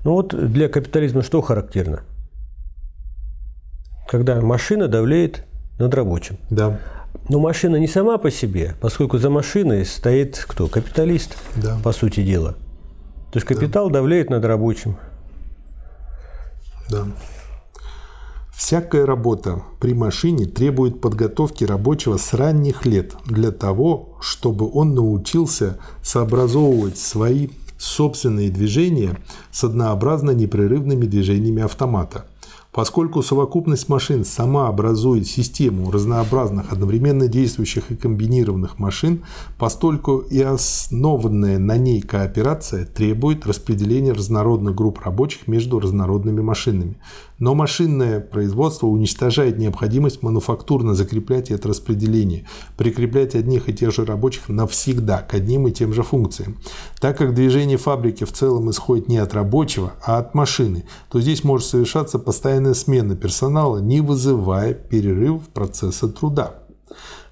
Ну вот для капитализма что характерно? Когда машина давляет над рабочим. Да. Но машина не сама по себе, поскольку за машиной стоит кто? Капиталист, да. по сути дела. То есть капитал да. давляет над рабочим. Да. Всякая работа при машине требует подготовки рабочего с ранних лет для того, чтобы он научился сообразовывать свои собственные движения с однообразно непрерывными движениями автомата – Поскольку совокупность машин сама образует систему разнообразных одновременно действующих и комбинированных машин, постольку и основанная на ней кооперация требует распределения разнородных групп рабочих между разнородными машинами. Но машинное производство уничтожает необходимость мануфактурно закреплять это распределение, прикреплять одних и тех же рабочих навсегда к одним и тем же функциям. Так как движение фабрики в целом исходит не от рабочего, а от машины, то здесь может совершаться постоянная смена персонала, не вызывая перерыв процесса труда.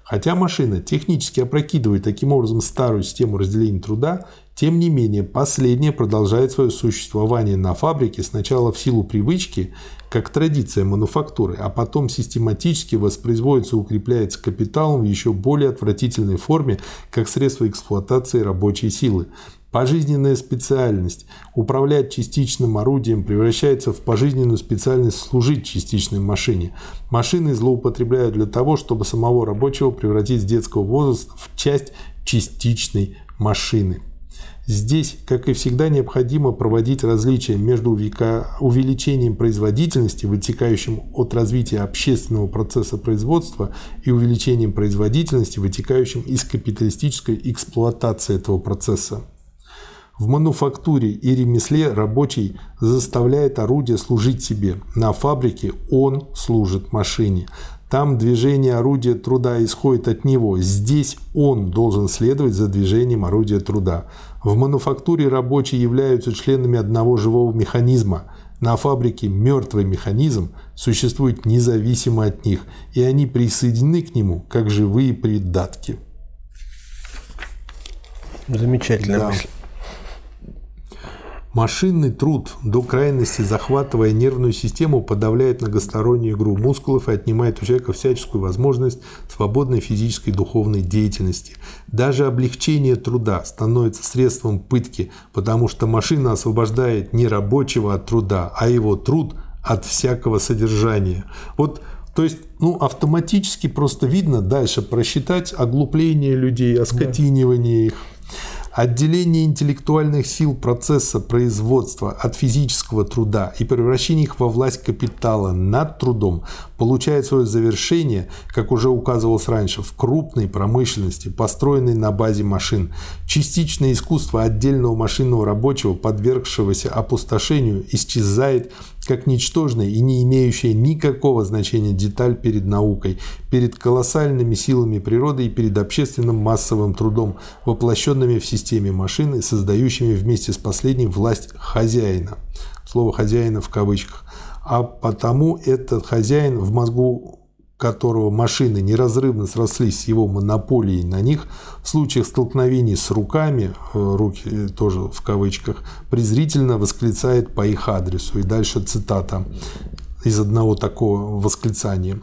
Хотя машина технически опрокидывает таким образом старую систему разделения труда, тем не менее последняя продолжает свое существование на фабрике сначала в силу привычки, как традиция мануфактуры, а потом систематически воспроизводится и укрепляется капиталом в еще более отвратительной форме, как средство эксплуатации рабочей силы. Пожизненная специальность управлять частичным орудием превращается в пожизненную специальность служить частичной машине. Машины злоупотребляют для того, чтобы самого рабочего превратить с детского возраста в часть частичной машины. Здесь, как и всегда, необходимо проводить различия между увеличением производительности, вытекающим от развития общественного процесса производства, и увеличением производительности, вытекающим из капиталистической эксплуатации этого процесса. В мануфактуре и ремесле рабочий заставляет орудие служить себе. На фабрике он служит машине. Там движение орудия труда исходит от него. Здесь он должен следовать за движением орудия труда. В мануфактуре рабочие являются членами одного живого механизма. На фабрике мертвый механизм существует независимо от них, и они присоединены к нему как живые придатки. Замечательная да. мысль. Машинный труд, до крайности захватывая нервную систему, подавляет многостороннюю игру мускулов и отнимает у человека всяческую возможность свободной физической и духовной деятельности. Даже облегчение труда становится средством пытки, потому что машина освобождает не рабочего от труда, а его труд от всякого содержания. Вот то есть, ну, автоматически просто видно дальше просчитать оглупление людей, оскотинивание их. Отделение интеллектуальных сил процесса производства от физического труда и превращение их во власть капитала над трудом получает свое завершение, как уже указывалось раньше, в крупной промышленности, построенной на базе машин. Частичное искусство отдельного машинного рабочего, подвергшегося опустошению, исчезает как ничтожная и не имеющая никакого значения деталь перед наукой, перед колоссальными силами природы и перед общественным массовым трудом, воплощенными в системе машины, создающими вместе с последней власть хозяина. Слово «хозяина» в кавычках. А потому этот хозяин в мозгу которого машины неразрывно срослись с его монополией на них, в случаях столкновений с руками, э, руки тоже в кавычках, презрительно восклицает по их адресу. И дальше цитата из одного такого восклицания.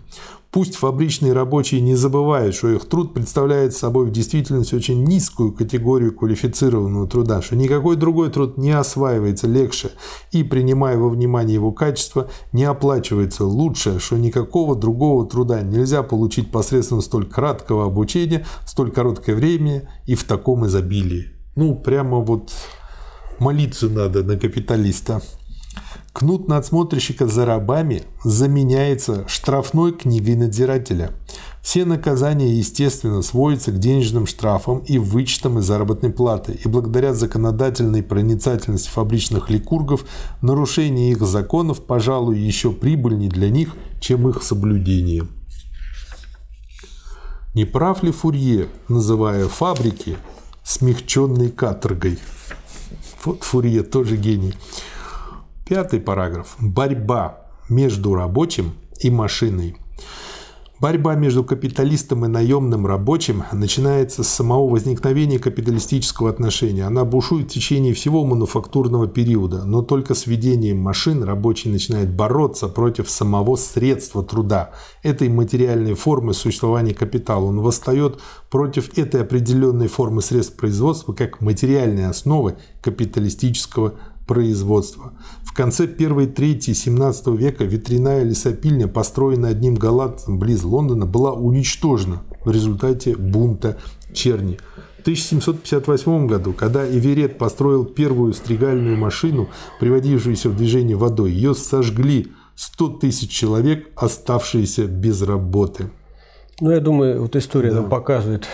Пусть фабричные рабочие не забывают, что их труд представляет собой в действительности очень низкую категорию квалифицированного труда, что никакой другой труд не осваивается легче и, принимая во внимание его качество, не оплачивается лучше, что никакого другого труда нельзя получить посредством столь краткого обучения, в столь короткое время и в таком изобилии. Ну, прямо вот молиться надо на капиталиста. Кнут надсмотрщика за рабами заменяется штрафной книгой надзирателя. Все наказания, естественно, сводятся к денежным штрафам и вычетам из заработной платы, и благодаря законодательной проницательности фабричных ликургов нарушение их законов, пожалуй, еще прибыльнее для них, чем их соблюдение. Не прав ли Фурье, называя фабрики смягченной каторгой? Вот Фурье тоже гений. Пятый параграф. Борьба между рабочим и машиной. Борьба между капиталистом и наемным рабочим начинается с самого возникновения капиталистического отношения. Она бушует в течение всего мануфактурного периода, но только с введением машин рабочий начинает бороться против самого средства труда, этой материальной формы существования капитала. Он восстает против этой определенной формы средств производства как материальной основы капиталистического производства. В конце первой трети 17 века ветряная лесопильня, построенная одним голландцем близ Лондона, была уничтожена в результате бунта черни. В 1758 году, когда Эверет построил первую стригальную машину, приводившуюся в движение водой, ее сожгли 100 тысяч человек, оставшиеся без работы. Ну, я думаю, вот история да. нам показывает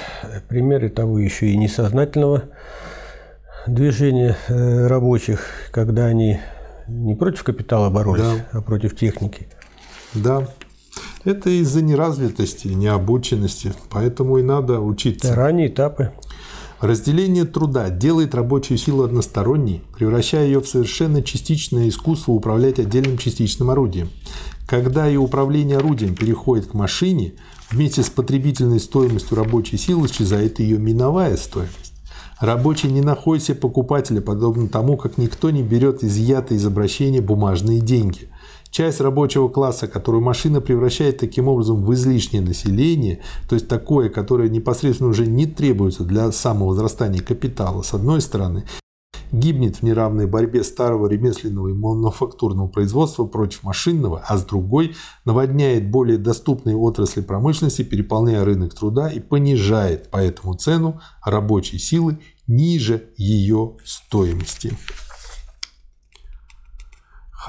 примеры того еще и несознательного движения э, рабочих, когда они не против капитала боролись, да. а против техники. Да. Это из-за неразвитости, необученности, поэтому и надо учиться. ранние этапы. Разделение труда делает рабочую силу односторонней, превращая ее в совершенно частичное искусство управлять отдельным частичным орудием. Когда и управление орудием переходит к машине, вместе с потребительной стоимостью рабочей силы исчезает ее миновая стоимость. Рабочий не находит себе покупателя, подобно тому, как никто не берет изъятые из обращения бумажные деньги – Часть рабочего класса, которую машина превращает таким образом в излишнее население, то есть такое, которое непосредственно уже не требуется для самовозрастания капитала, с одной стороны, гибнет в неравной борьбе старого ремесленного и мануфактурного производства против машинного, а с другой наводняет более доступные отрасли промышленности, переполняя рынок труда и понижает поэтому цену рабочей силы ниже ее стоимости.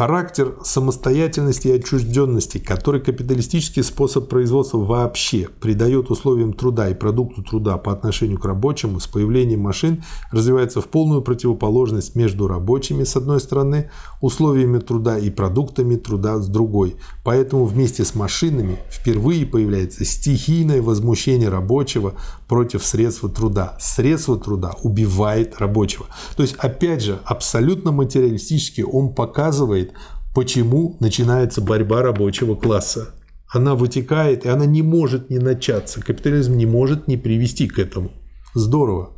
Характер самостоятельности и отчужденности, который капиталистический способ производства вообще придает условиям труда и продукту труда по отношению к рабочему, с появлением машин развивается в полную противоположность между рабочими с одной стороны, условиями труда и продуктами труда с другой. Поэтому вместе с машинами впервые появляется стихийное возмущение рабочего против средства труда. Средство труда убивает рабочего. То есть, опять же, абсолютно материалистически он показывает, почему начинается борьба рабочего класса. Она вытекает, и она не может не начаться. Капитализм не может не привести к этому. Здорово.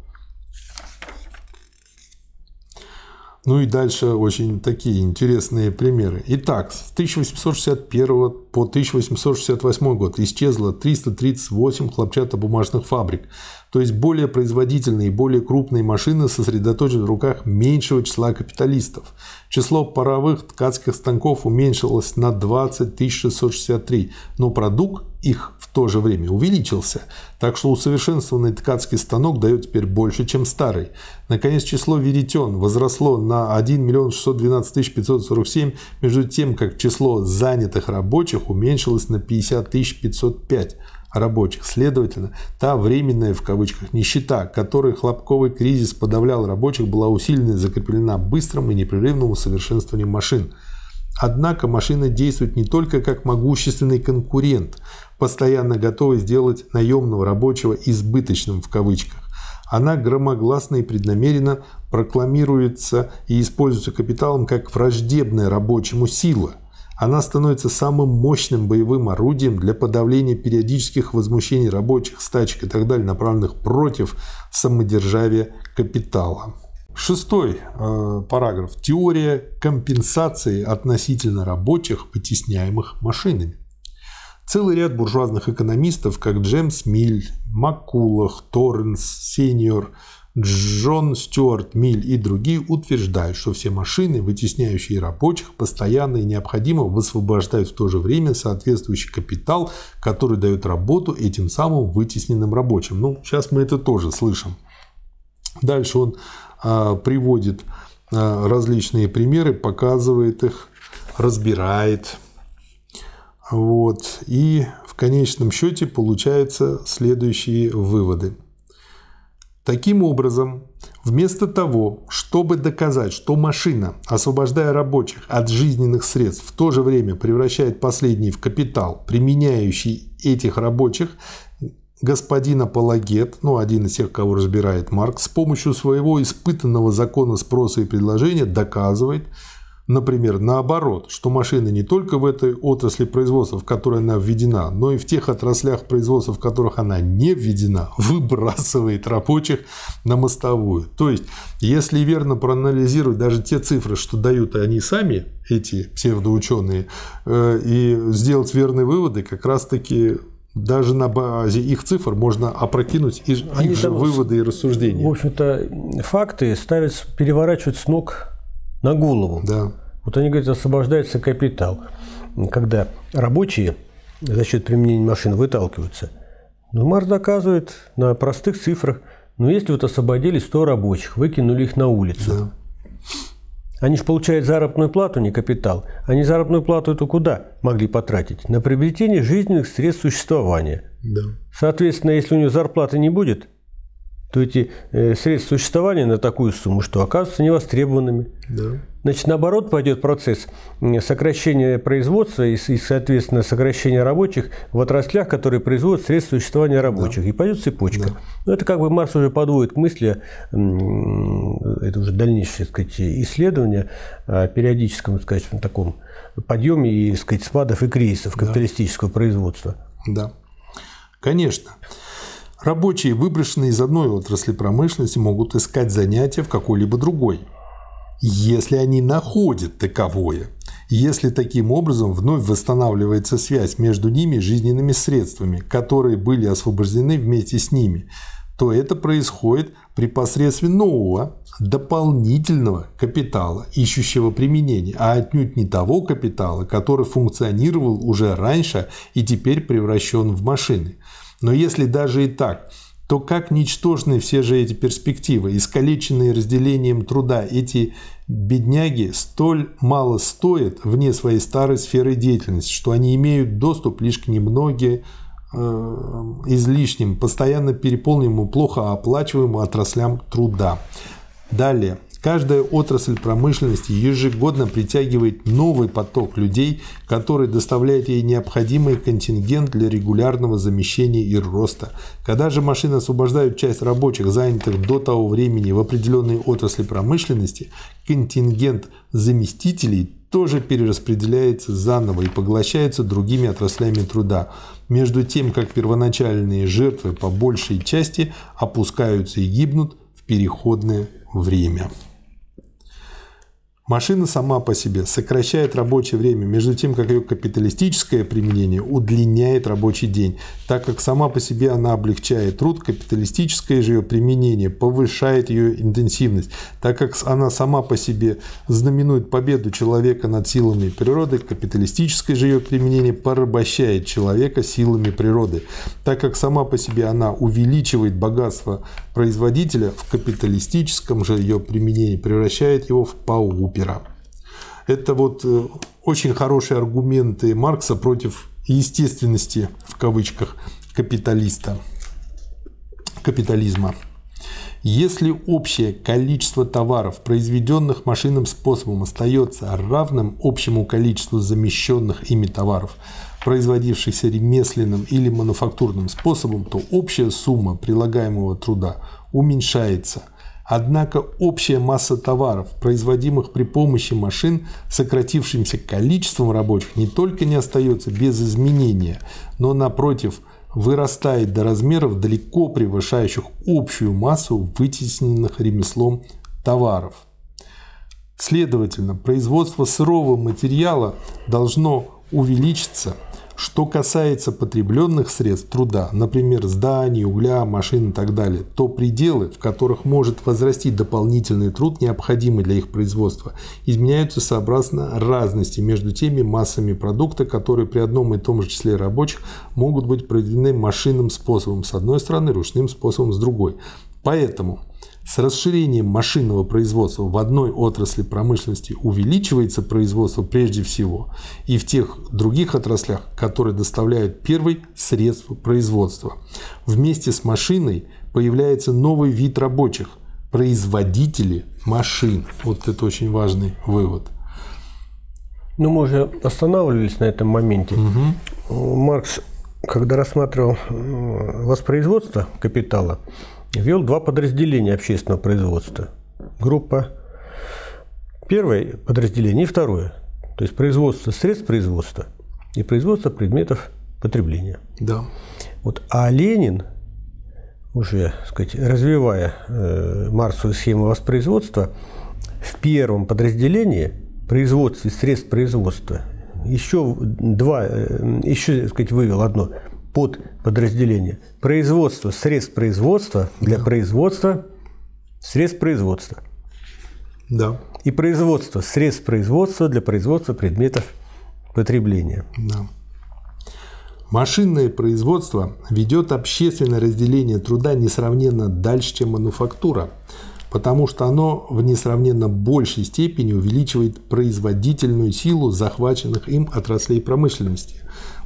Ну и дальше очень такие интересные примеры. Итак, с 1861 по 1868 год исчезло 338 хлопчатобумажных фабрик. То есть более производительные и более крупные машины сосредоточены в руках меньшего числа капиталистов. Число паровых ткацких станков уменьшилось на 20 663, но продукт их в то же время увеличился, так что усовершенствованный ткацкий станок дает теперь больше, чем старый. Наконец, число веретен возросло на 1 миллион 612 547, между тем, как число занятых рабочих уменьшилось на 50 505 рабочих. Следовательно, та временная в кавычках нищета, которой хлопковый кризис подавлял рабочих, была усилена и закреплена быстрым и непрерывным усовершенствованием машин. Однако машина действует не только как могущественный конкурент, постоянно готовый сделать наемного рабочего «избыточным» в кавычках. Она громогласно и преднамеренно прокламируется и используется капиталом как враждебная рабочему сила – она становится самым мощным боевым орудием для подавления периодических возмущений рабочих, стачек и так далее, направленных против самодержавия капитала. Шестой э, параграф. Теория компенсации относительно рабочих, вытесняемых машинами. Целый ряд буржуазных экономистов, как Джеймс Миль, Маккулах, Торренс, Сеньор, Джон Стюарт Миль и другие утверждают, что все машины, вытесняющие рабочих, постоянно и необходимо высвобождают в то же время соответствующий капитал, который дает работу этим самым вытесненным рабочим. Ну, сейчас мы это тоже слышим. Дальше он а, приводит а, различные примеры, показывает их, разбирает. Вот. И в конечном счете получаются следующие выводы. Таким образом, вместо того, чтобы доказать, что машина, освобождая рабочих от жизненных средств, в то же время превращает последний в капитал, применяющий этих рабочих, господин Апологет, ну, один из тех, кого разбирает Маркс, с помощью своего испытанного закона спроса и предложения доказывает, Например, наоборот, что машина не только в этой отрасли производства, в которой она введена, но и в тех отраслях производства, в которых она не введена, [laughs] выбрасывает рабочих на мостовую. То есть, если верно проанализировать даже те цифры, что дают они сами, эти псевдоученые, э, и сделать верные выводы, как раз-таки даже на базе их цифр можно опрокинуть их, Они же выводы и рассуждения. В общем-то, факты ставят, переворачивают с ног на голову. Да. Вот они говорят, освобождается капитал, когда рабочие за счет применения машин выталкиваются. Но Марс доказывает на простых цифрах, ну если вот освободили 100 рабочих, выкинули их на улицу. Да. Они же получают заработную плату, не капитал. Они заработную плату эту куда могли потратить? На приобретение жизненных средств существования. Да. Соответственно, если у него зарплаты не будет, то эти э, средства существования на такую сумму, что оказываются невостребованными. Да. Значит, наоборот, пойдет процесс сокращения производства и, соответственно, сокращения рабочих в отраслях, которые производят средства существования рабочих. Да. И пойдет цепочка. Да. Но это как бы Марс уже подводит к мысли, это уже дальнейшее сказать, исследование о периодическом сказать, таком подъеме и сказать, спадов и кризисов капиталистического да. производства. Да, конечно. Рабочие, выброшенные из одной отрасли промышленности, могут искать занятия в какой-либо другой – если они находят таковое, если таким образом вновь восстанавливается связь между ними жизненными средствами, которые были освобождены вместе с ними, то это происходит при посредстве нового, дополнительного капитала, ищущего применения, а отнюдь не того капитала, который функционировал уже раньше и теперь превращен в машины. Но если даже и так – то как ничтожны все же эти перспективы, искалеченные разделением труда, эти бедняги столь мало стоят вне своей старой сферы деятельности, что они имеют доступ лишь к немногим э, излишним, постоянно переполненным, плохо оплачиваемым отраслям труда. Далее. Каждая отрасль промышленности ежегодно притягивает новый поток людей, который доставляет ей необходимый контингент для регулярного замещения и роста. Когда же машины освобождают часть рабочих, занятых до того времени в определенной отрасли промышленности, контингент заместителей тоже перераспределяется заново и поглощается другими отраслями труда, между тем как первоначальные жертвы по большей части опускаются и гибнут в переходное время. Машина сама по себе сокращает рабочее время, между тем, как ее капиталистическое применение удлиняет рабочий день. Так как сама по себе она облегчает труд, капиталистическое же ее применение повышает ее интенсивность. Так как она сама по себе знаменует победу человека над силами природы, капиталистическое же ее применение порабощает человека силами природы. Так как сама по себе она увеличивает богатство производителя, в капиталистическом же ее применении превращает его в паук Купера. Это вот э, очень хорошие аргументы Маркса против естественности, в кавычках, капиталиста, капитализма. Если общее количество товаров, произведенных машинным способом, остается равным общему количеству замещенных ими товаров, производившихся ремесленным или мануфактурным способом, то общая сумма прилагаемого труда уменьшается – Однако общая масса товаров, производимых при помощи машин, сократившимся количеством рабочих, не только не остается без изменения, но напротив вырастает до размеров, далеко превышающих общую массу вытесненных ремеслом товаров. Следовательно, производство сырого материала должно увеличиться – что касается потребленных средств труда, например, зданий, угля, машин и так далее, то пределы, в которых может возрасти дополнительный труд, необходимый для их производства, изменяются сообразно разности между теми массами продукта, которые при одном и том же числе рабочих могут быть произведены машинным способом с одной стороны, ручным способом с другой. Поэтому с расширением машинного производства в одной отрасли промышленности увеличивается производство прежде всего и в тех других отраслях, которые доставляют первый средство производства. Вместе с машиной появляется новый вид рабочих – производители машин. Вот это очень важный вывод. Ну, мы уже останавливались на этом моменте. Угу. Маркс, когда рассматривал воспроизводство капитала, вел два подразделения общественного производства. Группа первое подразделение и второе. То есть производство средств производства и производство предметов потребления. Да. Вот, а Ленин, уже сказать, развивая э, Марсовую схему воспроизводства, в первом подразделении производстве средств производства еще два, э, еще сказать, вывел одно под подразделение. Производство средств производства для да. производства средств производства. Да. и производство средств производства для производства предметов потребления. Да. Машинное производство ведет общественное разделение труда несравненно дальше, чем мануфактура, потому что оно в несравненно большей степени увеличивает производительную силу захваченных им отраслей промышленности.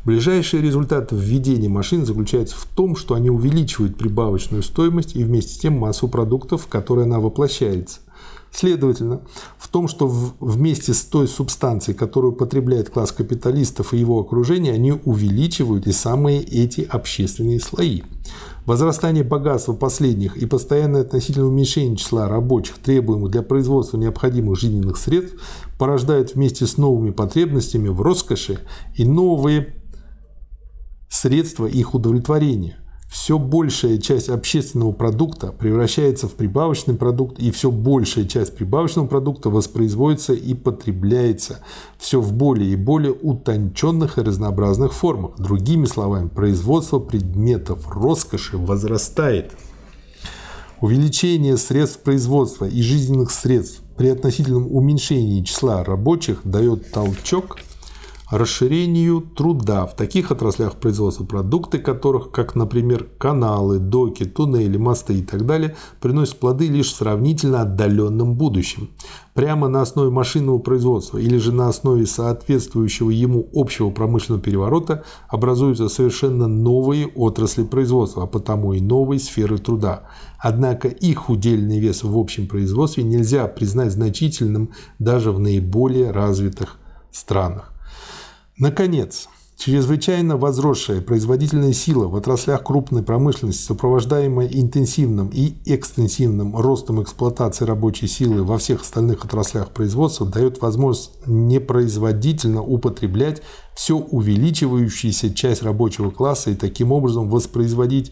Ближайший результат введения машин заключается в том, что они увеличивают прибавочную стоимость и вместе с тем массу продуктов, в которые она воплощается. Следовательно, в том, что вместе с той субстанцией, которую потребляет класс капиталистов и его окружение, они увеличивают и самые эти общественные слои. Возрастание богатства последних и постоянное относительное уменьшение числа рабочих, требуемых для производства необходимых жизненных средств, порождают вместе с новыми потребностями в роскоши и новые средства их удовлетворения. Все большая часть общественного продукта превращается в прибавочный продукт, и все большая часть прибавочного продукта воспроизводится и потребляется все в более и более утонченных и разнообразных формах. Другими словами, производство предметов роскоши возрастает. Увеличение средств производства и жизненных средств при относительном уменьшении числа рабочих дает толчок расширению труда в таких отраслях производства продукты которых, как, например, каналы, доки, туннели, мосты и так далее, приносят плоды лишь в сравнительно отдаленном будущем. Прямо на основе машинного производства или же на основе соответствующего ему общего промышленного переворота образуются совершенно новые отрасли производства, а потому и новые сферы труда. Однако их удельный вес в общем производстве нельзя признать значительным даже в наиболее развитых странах. Наконец, чрезвычайно возросшая производительная сила в отраслях крупной промышленности, сопровождаемая интенсивным и экстенсивным ростом эксплуатации рабочей силы во всех остальных отраслях производства, дает возможность непроизводительно употреблять все увеличивающуюся часть рабочего класса и таким образом воспроизводить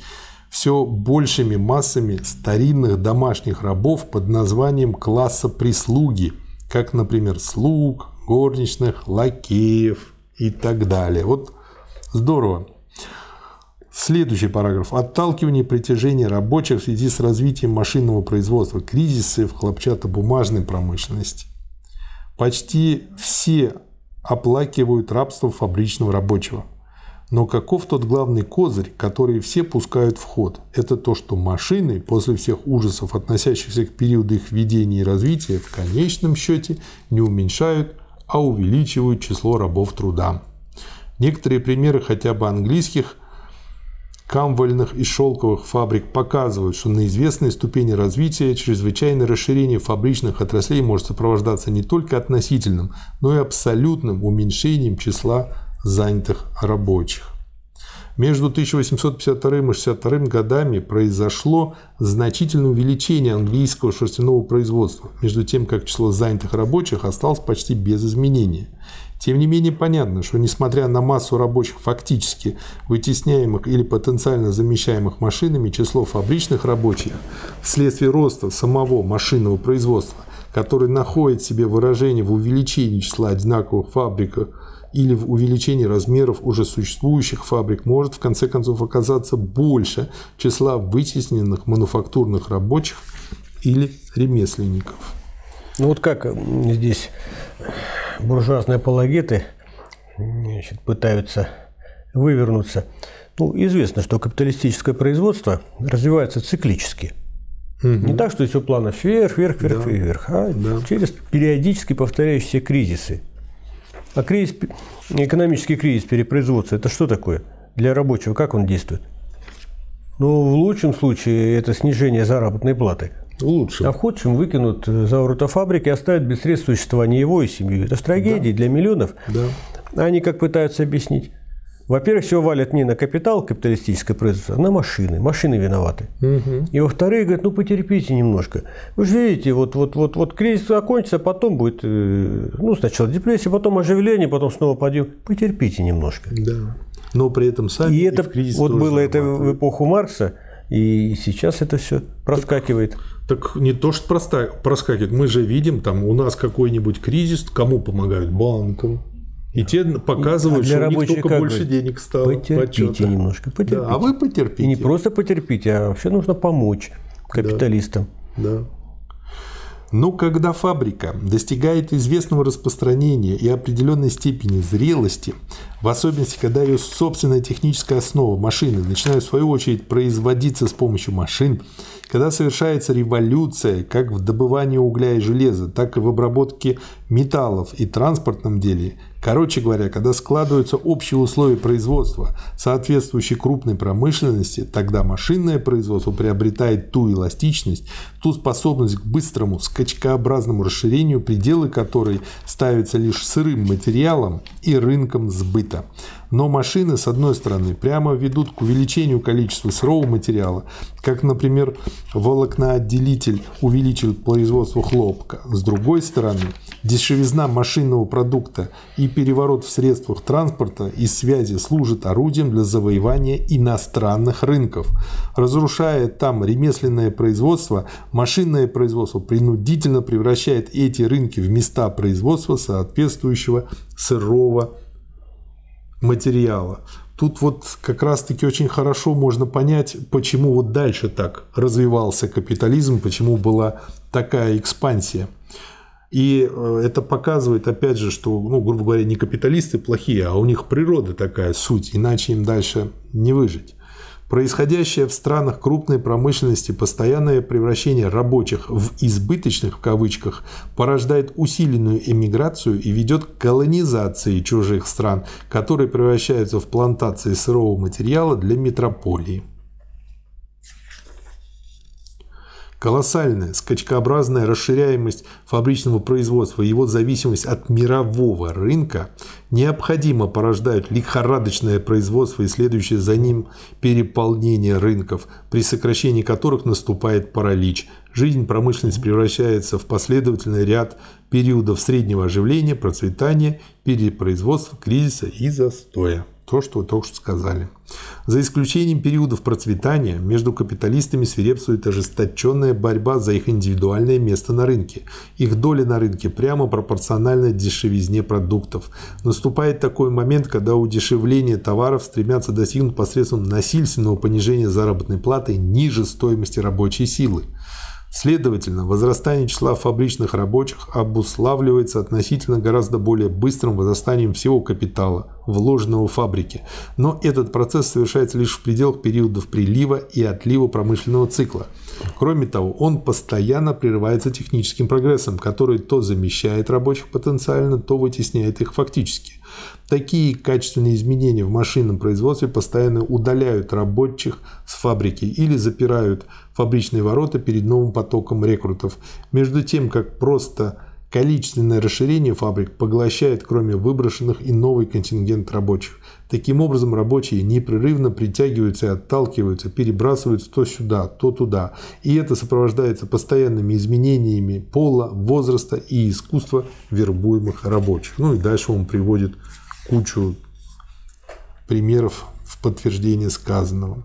все большими массами старинных домашних рабов под названием класса прислуги, как, например, слуг, горничных, лакеев, и так далее. Вот здорово. Следующий параграф. Отталкивание притяжения рабочих в связи с развитием машинного производства, кризисы в хлопчатобумажной промышленности. Почти все оплакивают рабство фабричного рабочего. Но каков тот главный козырь, который все пускают в ход? Это то, что машины, после всех ужасов, относящихся к периоду их введения и развития, в конечном счете не уменьшают а увеличивают число рабов труда. Некоторые примеры хотя бы английских камвольных и шелковых фабрик показывают, что на известной ступени развития чрезвычайное расширение фабричных отраслей может сопровождаться не только относительным, но и абсолютным уменьшением числа занятых рабочих. Между 1852 и 1862 годами произошло значительное увеличение английского шерстяного производства, между тем как число занятых рабочих осталось почти без изменения. Тем не менее понятно, что несмотря на массу рабочих фактически вытесняемых или потенциально замещаемых машинами, число фабричных рабочих вследствие роста самого машинного производства, который находит себе выражение в увеличении числа одинаковых фабрик или в увеличении размеров уже существующих фабрик может в конце концов оказаться больше числа вытесненных мануфактурных рабочих или ремесленников. Ну вот как здесь буржуазные апологеты значит, пытаются вывернуться. Ну, известно, что капиталистическое производство развивается циклически. Угу. Не так, что все плавно вверх, вверх, вверх, да. вверх, а да. через периодически повторяющиеся кризисы. А кризис, экономический кризис перепроизводства – это что такое для рабочего? Как он действует? Ну, в лучшем случае это снижение заработной платы. Лучше. А в худшем выкинут за ворота фабрики и оставят без средств существования его и семью. Это же трагедия да. для миллионов. Да. Они как пытаются объяснить? Во-первых, все валят не на капитал капиталистическое производство, а на машины. Машины виноваты. Угу. И во-вторых, говорят, ну потерпите немножко. Вы же видите, вот, вот, вот, вот кризис закончится, потом будет, э, ну, сначала депрессия, потом оживление, потом снова подъем. Потерпите немножко. Да. Но при этом сами и, и это, кризис вот было это в эпоху Маркса, и сейчас это все проскакивает. Так, так не то, что проста, проскакивает. Мы же видим, там у нас какой-нибудь кризис, кому помогают? Банкам и те показывают, а что у них только больше быть? денег стало. Потерпите немножко, потерпите. Да, а вы потерпите. И не просто потерпите, а вообще нужно помочь капиталистам. Да. да. Но когда фабрика достигает известного распространения и определенной степени зрелости, в особенности, когда ее собственная техническая основа машины начинает в свою очередь производиться с помощью машин, когда совершается революция как в добывании угля и железа, так и в обработке металлов и транспортном деле, короче говоря, когда складываются общие условия производства, соответствующие крупной промышленности, тогда машинное производство приобретает ту эластичность, ту способность к быстрому скачкообразному расширению, пределы которой ставятся лишь сырым материалом и рынком сбыта. Но машины, с одной стороны, прямо ведут к увеличению количества сырого материала, как, например, волокноотделитель увеличил производство хлопка. С другой стороны, дешевизна машинного продукта и переворот в средствах транспорта и связи служат орудием для завоевания иностранных рынков. Разрушая там ремесленное производство, машинное производство принудительно превращает эти рынки в места производства соответствующего сырого материала. Тут вот как раз-таки очень хорошо можно понять, почему вот дальше так развивался капитализм, почему была такая экспансия. И э, это показывает, опять же, что, ну, грубо говоря, не капиталисты плохие, а у них природа такая суть, иначе им дальше не выжить. Происходящее в странах крупной промышленности постоянное превращение рабочих в «избыточных» в кавычках порождает усиленную эмиграцию и ведет к колонизации чужих стран, которые превращаются в плантации сырого материала для метрополии. Колоссальная скачкообразная расширяемость фабричного производства и его зависимость от мирового рынка необходимо порождают лихорадочное производство и следующее за ним переполнение рынков, при сокращении которых наступает паралич. Жизнь промышленности превращается в последовательный ряд периодов среднего оживления, процветания, перепроизводства, кризиса и застоя то, что вы только что сказали. За исключением периодов процветания, между капиталистами свирепствует ожесточенная борьба за их индивидуальное место на рынке. Их доля на рынке прямо пропорциональна дешевизне продуктов. Наступает такой момент, когда удешевление товаров стремятся достигнуть посредством насильственного понижения заработной платы ниже стоимости рабочей силы. Следовательно, возрастание числа фабричных рабочих обуславливается относительно гораздо более быстрым возрастанием всего капитала, вложенного в фабрики. Но этот процесс совершается лишь в пределах периодов прилива и отлива промышленного цикла. Кроме того, он постоянно прерывается техническим прогрессом, который то замещает рабочих потенциально, то вытесняет их фактически. Такие качественные изменения в машинном производстве постоянно удаляют рабочих с фабрики или запирают фабричные ворота перед новым потоком рекрутов, между тем как просто количественное расширение фабрик поглощает кроме выброшенных и новый контингент рабочих. Таким образом, рабочие непрерывно притягиваются и отталкиваются, перебрасываются то сюда, то туда. И это сопровождается постоянными изменениями пола, возраста и искусства вербуемых рабочих. Ну и дальше он приводит кучу примеров в подтверждение сказанного.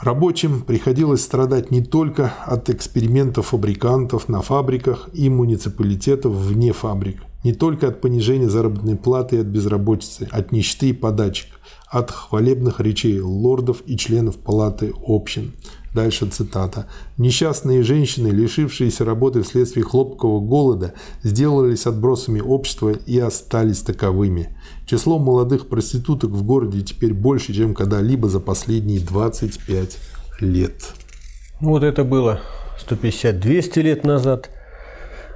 Рабочим приходилось страдать не только от экспериментов фабрикантов на фабриках и муниципалитетов вне фабрик, не только от понижения заработной платы и от безработицы, от нищеты и подачек, от хвалебных речей лордов и членов палаты общин. Дальше цитата. «Несчастные женщины, лишившиеся работы вследствие хлопкового голода, сделались отбросами общества и остались таковыми. Число молодых проституток в городе теперь больше, чем когда-либо за последние 25 лет». Вот это было 150-200 лет назад.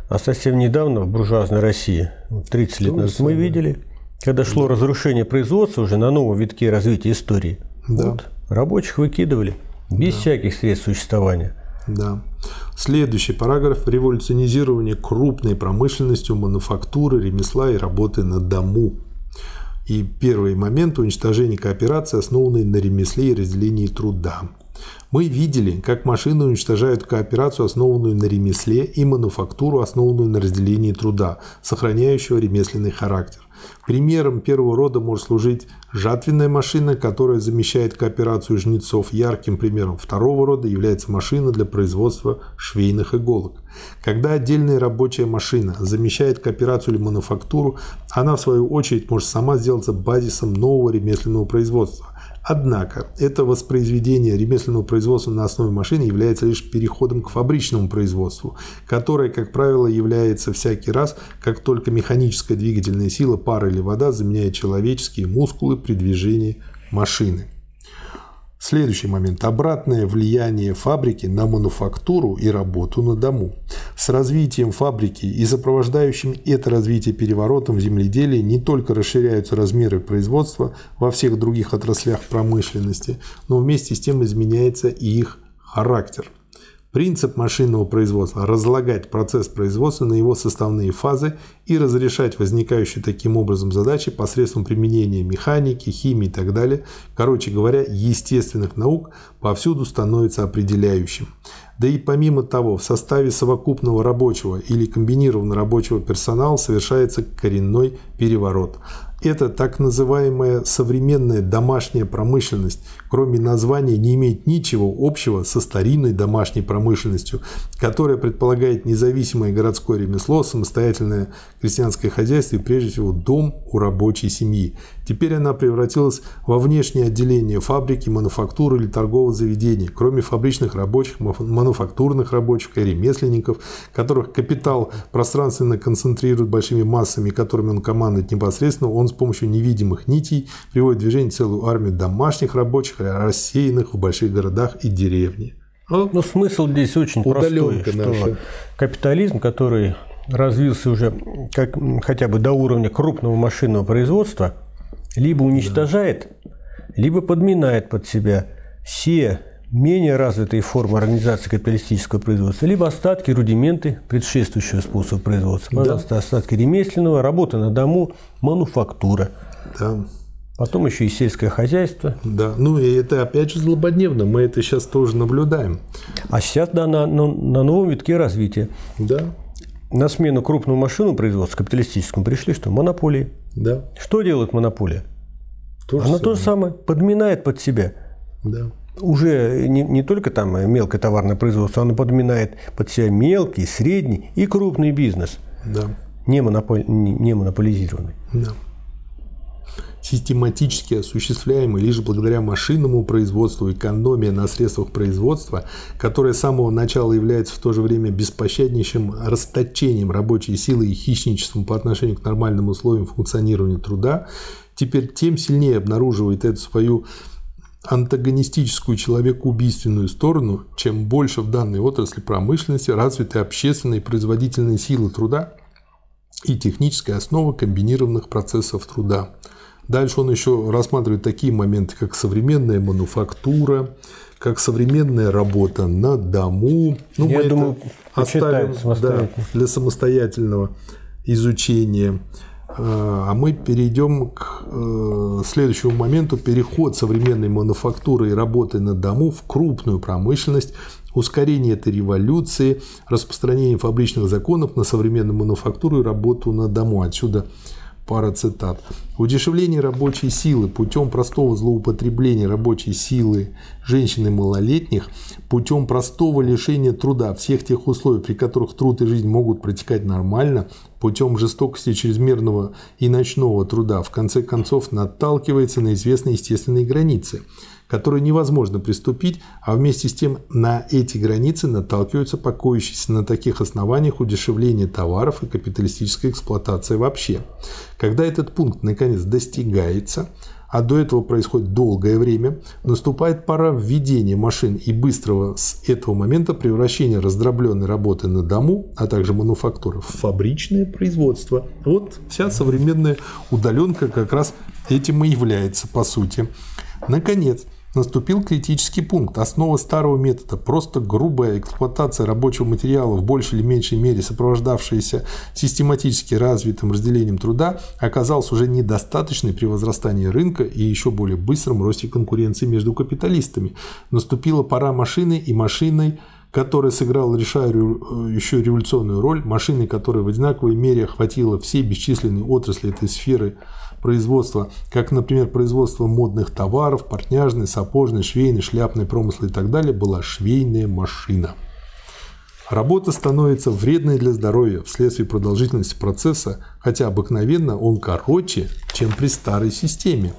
А совсем недавно в буржуазной России, 30 лет назад, мы видели, когда шло да. разрушение производства уже на новом витке развития истории. Да. Вот, рабочих выкидывали – без да. всяких средств существования. Да. Следующий параграф – революционизирование крупной промышленностью, мануфактуры, ремесла и работы на дому. И первый момент – уничтожение кооперации, основанной на ремесле и разделении труда. Мы видели, как машины уничтожают кооперацию, основанную на ремесле, и мануфактуру, основанную на разделении труда, сохраняющего ремесленный характер. Примером первого рода может служить жатвенная машина, которая замещает кооперацию жнецов. Ярким примером второго рода является машина для производства швейных иголок. Когда отдельная рабочая машина замещает кооперацию или мануфактуру, она в свою очередь может сама сделаться базисом нового ремесленного производства. Однако это воспроизведение ремесленного производства на основе машины является лишь переходом к фабричному производству, которое, как правило, является всякий раз, как только механическая двигательная сила, пара или вода заменяет человеческие мускулы при движении машины. Следующий момент. Обратное влияние фабрики на мануфактуру и работу на дому. С развитием фабрики и сопровождающим это развитие переворотом в земледелии не только расширяются размеры производства во всех других отраслях промышленности, но вместе с тем изменяется и их характер. Принцип машинного производства – разлагать процесс производства на его составные фазы и разрешать возникающие таким образом задачи посредством применения механики, химии и так далее, короче говоря, естественных наук, повсюду становится определяющим. Да и помимо того, в составе совокупного рабочего или комбинированного рабочего персонала совершается коренной переворот. Это так называемая современная домашняя промышленность, кроме названия, не имеет ничего общего со старинной домашней промышленностью, которая предполагает независимое городское ремесло, самостоятельное крестьянское хозяйство и прежде всего дом у рабочей семьи. Теперь она превратилась во внешнее отделение фабрики, мануфактуры или торгового заведения, кроме фабричных рабочих, мануфактурных рабочих и ремесленников, которых капитал пространственно концентрирует большими массами, которыми он командует непосредственно, он с помощью невидимых нитей приводит в движение целую армию домашних рабочих, рассеянных в больших городах и деревне. Ну, Но смысл здесь очень простой, что наша. капитализм, который развился уже как, хотя бы до уровня крупного машинного производства – либо уничтожает, да. либо подминает под себя все менее развитые формы организации капиталистического производства, либо остатки, рудименты предшествующего способа производства. Пожалуйста, да. остатки ремесленного, работа на дому, мануфактура. Да. Потом еще и сельское хозяйство. Да, ну и это опять же злободневно, мы это сейчас тоже наблюдаем. А сейчас, да, на, на, на новом витке развития. Да. На смену крупному машину производства капиталистическому пришли что? Монополии. Да. Что делает монополия? То Она то же самое, подминает под себя. Да. Уже не, не только там мелкое товарное производство, она подминает под себя мелкий, средний и крупный бизнес. Да. Не, монополь, не, не монополизированный. Да систематически осуществляемый лишь благодаря машинному производству, экономия на средствах производства, которая с самого начала является в то же время беспощаднейшим расточением рабочей силы и хищничеством по отношению к нормальным условиям функционирования труда, теперь тем сильнее обнаруживает эту свою антагонистическую человекоубийственную сторону, чем больше в данной отрасли промышленности развиты общественные и производительные силы труда и техническая основа комбинированных процессов труда – Дальше он еще рассматривает такие моменты, как современная мануфактура, как современная работа на дому. Ну, Я мы думаю, это оставим да, для самостоятельного изучения. А, мы перейдем к э, следующему моменту. Переход современной мануфактуры и работы на дому в крупную промышленность, ускорение этой революции, распространение фабричных законов на современную мануфактуру и работу на дому. Отсюда пара цитат. Удешевление рабочей силы путем простого злоупотребления рабочей силы женщин и малолетних, путем простого лишения труда всех тех условий, при которых труд и жизнь могут протекать нормально, путем жестокости чрезмерного и ночного труда, в конце концов наталкивается на известные естественные границы – которой невозможно приступить, а вместе с тем на эти границы наталкиваются покоящиеся на таких основаниях удешевление товаров и капиталистическая эксплуатация вообще. Когда этот пункт наконец достигается, а до этого происходит долгое время, наступает пора введения машин и быстрого с этого момента превращения раздробленной работы на дому, а также мануфактуры в фабричное производство. Вот вся современная удаленка как раз этим и является по сути. Наконец, Наступил критический пункт. Основа старого метода, просто грубая эксплуатация рабочего материала в большей или меньшей мере сопровождавшаяся систематически развитым разделением труда, оказалась уже недостаточной при возрастании рынка и еще более быстром росте конкуренции между капиталистами. Наступила пора машины и машиной которая сыграла решающую революционную роль, машины, которая в одинаковой мере охватила все бесчисленные отрасли этой сферы производства, как, например, производство модных товаров, портняжный, сапожный, швейный, шляпный промысл и так далее, была швейная машина. Работа становится вредной для здоровья вследствие продолжительности процесса, хотя обыкновенно он короче, чем при старой системе.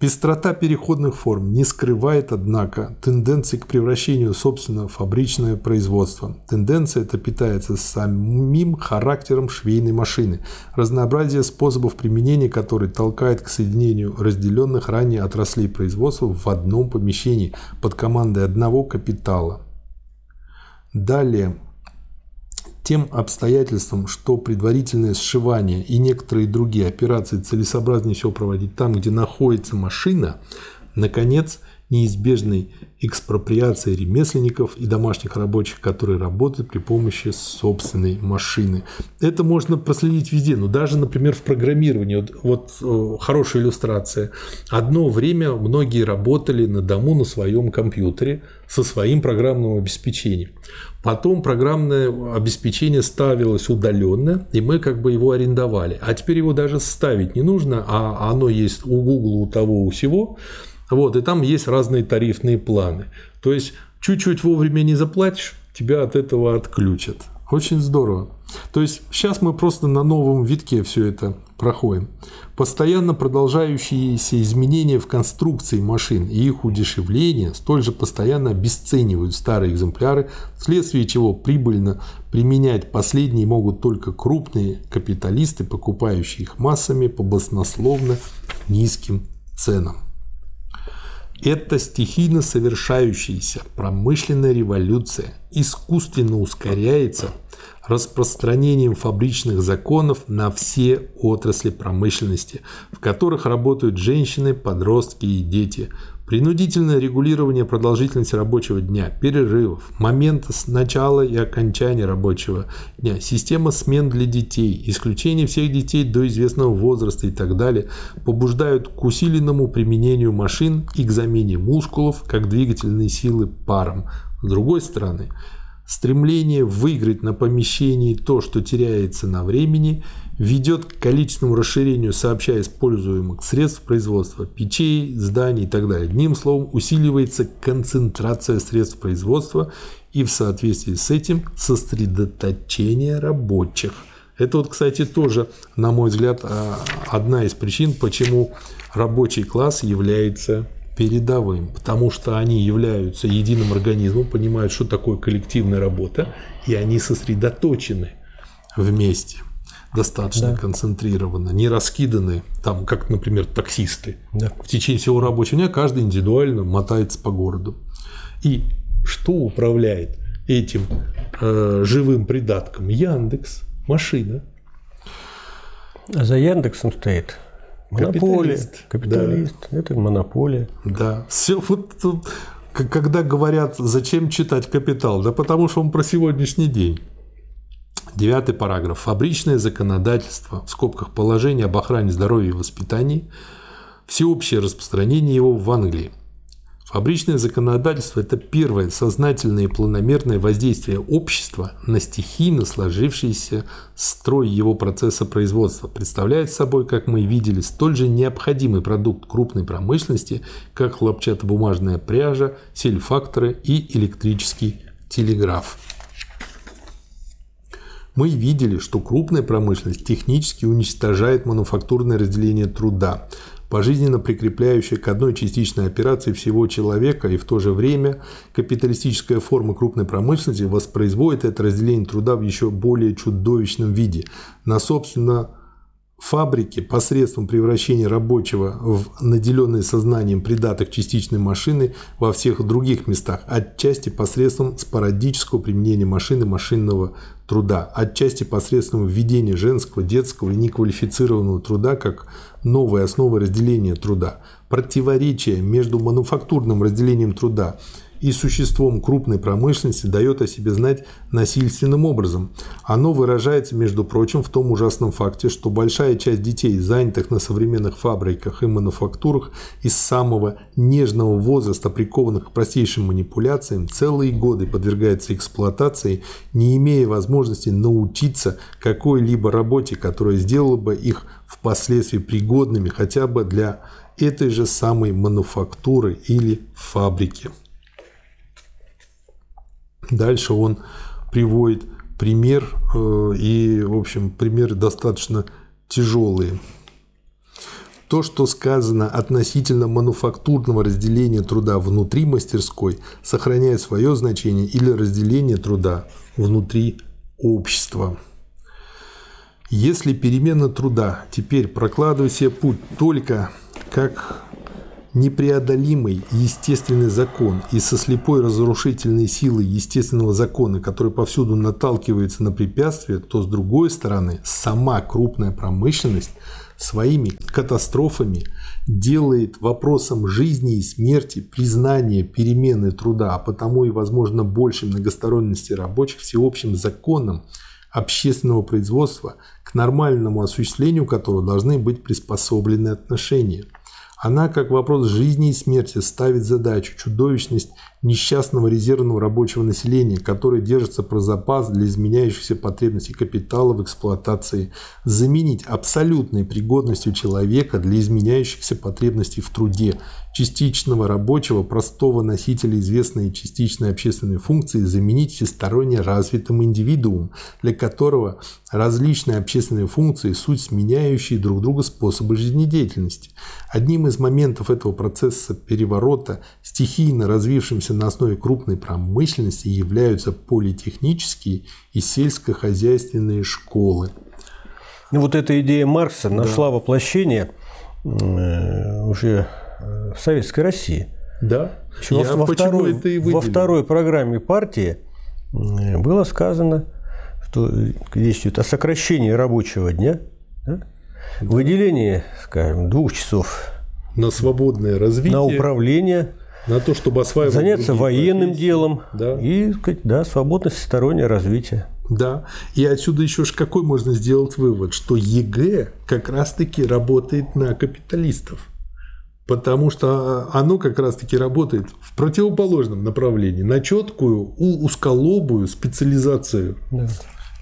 Пестрота переходных форм не скрывает, однако, тенденции к превращению собственно в фабричное производство. Тенденция эта питается самим характером швейной машины, разнообразие способов применения которой толкает к соединению разделенных ранее отраслей производства в одном помещении под командой одного капитала. Далее, тем обстоятельством, что предварительное сшивание и некоторые другие операции целесообразнее всего проводить там, где находится машина, наконец, неизбежной экспроприации ремесленников и домашних рабочих, которые работают при помощи собственной машины. Это можно проследить везде, но даже, например, в программировании. Вот, вот э, хорошая иллюстрация. Одно время многие работали на дому на своем компьютере со своим программным обеспечением. Потом программное обеспечение ставилось удаленно, и мы как бы его арендовали. А теперь его даже ставить не нужно, а оно есть у Google, у того, у всего. Вот, и там есть разные тарифные планы. То есть чуть-чуть вовремя не заплатишь, тебя от этого отключат. Очень здорово. То есть сейчас мы просто на новом витке все это проходим. Постоянно продолжающиеся изменения в конструкции машин и их удешевление столь же постоянно обесценивают старые экземпляры, вследствие чего прибыльно применять последние могут только крупные капиталисты, покупающие их массами по баснословно низким ценам. Эта стихийно совершающаяся промышленная революция. Искусственно ускоряется распространением фабричных законов на все отрасли промышленности, в которых работают женщины, подростки и дети, Принудительное регулирование продолжительности рабочего дня, перерывов, момента с начала и окончания рабочего дня, система смен для детей, исключение всех детей до известного возраста и так далее побуждают к усиленному применению машин и к замене мускулов как двигательной силы паром. С другой стороны, стремление выиграть на помещении то, что теряется на времени – ведет к количественному расширению сообща используемых средств производства, печей, зданий и так далее. Одним словом, усиливается концентрация средств производства и в соответствии с этим сосредоточение рабочих. Это вот, кстати, тоже, на мой взгляд, а, одна из причин, почему рабочий класс является передовым, потому что они являются единым организмом, понимают, что такое коллективная работа, и они сосредоточены вместе достаточно да. концентрированно, не раскиданы, там, как, например, таксисты. Да. В течение всего рабочего дня каждый индивидуально мотается по городу. И что управляет этим э, живым придатком? Яндекс, машина. А за Яндексом стоит монополия. Капиталист. Капиталист. Да. Это монополия. Да. Все вот когда говорят, зачем читать «Капитал», да потому что он про сегодняшний день. Девятый параграф. Фабричное законодательство, в скобках положение об охране здоровья и воспитании, всеобщее распространение его в Англии. Фабричное законодательство – это первое сознательное и планомерное воздействие общества на стихийно сложившийся строй его процесса производства. Представляет собой, как мы видели, столь же необходимый продукт крупной промышленности, как хлопчатобумажная пряжа, сельфакторы и электрический телеграф мы видели, что крупная промышленность технически уничтожает мануфактурное разделение труда, пожизненно прикрепляющее к одной частичной операции всего человека, и в то же время капиталистическая форма крупной промышленности воспроизводит это разделение труда в еще более чудовищном виде, на собственно фабрике посредством превращения рабочего в наделенный сознанием придаток частичной машины во всех других местах, отчасти посредством спорадического применения машины машинного труда, отчасти посредством введения женского, детского и неквалифицированного труда как новой основы разделения труда. Противоречие между мануфактурным разделением труда и существом крупной промышленности дает о себе знать насильственным образом. Оно выражается, между прочим, в том ужасном факте, что большая часть детей, занятых на современных фабриках и мануфактурах, из самого нежного возраста, прикованных к простейшим манипуляциям, целые годы подвергается эксплуатации, не имея возможности научиться какой-либо работе, которая сделала бы их впоследствии пригодными хотя бы для этой же самой мануфактуры или фабрики. Дальше он приводит пример, э, и, в общем, примеры достаточно тяжелые. То, что сказано относительно мануфактурного разделения труда внутри мастерской, сохраняет свое значение или разделение труда внутри общества. Если перемена труда теперь прокладывает себе путь только как непреодолимый естественный закон и со слепой разрушительной силой естественного закона, который повсюду наталкивается на препятствия, то с другой стороны сама крупная промышленность своими катастрофами делает вопросом жизни и смерти признание перемены труда, а потому и, возможно, большей многосторонности рабочих всеобщим законом общественного производства, к нормальному осуществлению которого должны быть приспособлены отношения – она, как вопрос жизни и смерти, ставит задачу чудовищность несчастного резервного рабочего населения, которое держится про запас для изменяющихся потребностей капитала в эксплуатации, заменить абсолютной пригодностью человека для изменяющихся потребностей в труде, частичного рабочего, простого носителя известной частичной общественной функции, заменить всесторонне развитым индивидуумом, для которого различные общественные функции – суть сменяющие друг друга способы жизнедеятельности. Одним из моментов этого процесса переворота, стихийно развившимся развившимися на основе крупной промышленности являются политехнические и сельскохозяйственные школы. Ну, вот эта идея Маркса нашла да. воплощение э, уже в Советской России. Да. Еще Я во, второй, это и во второй программе партии было сказано, что речь идет о сокращении рабочего дня, да? Да. выделении, скажем, двух часов на свободное развитие, на управление на то, чтобы осваивать заняться военным делом да. и да, свободное всестороннее развитие. Да, и отсюда еще ж какой можно сделать вывод, что ЕГЭ как раз-таки работает на капиталистов. Потому что оно как раз-таки работает в противоположном направлении, на четкую, узколобую специализацию. Да.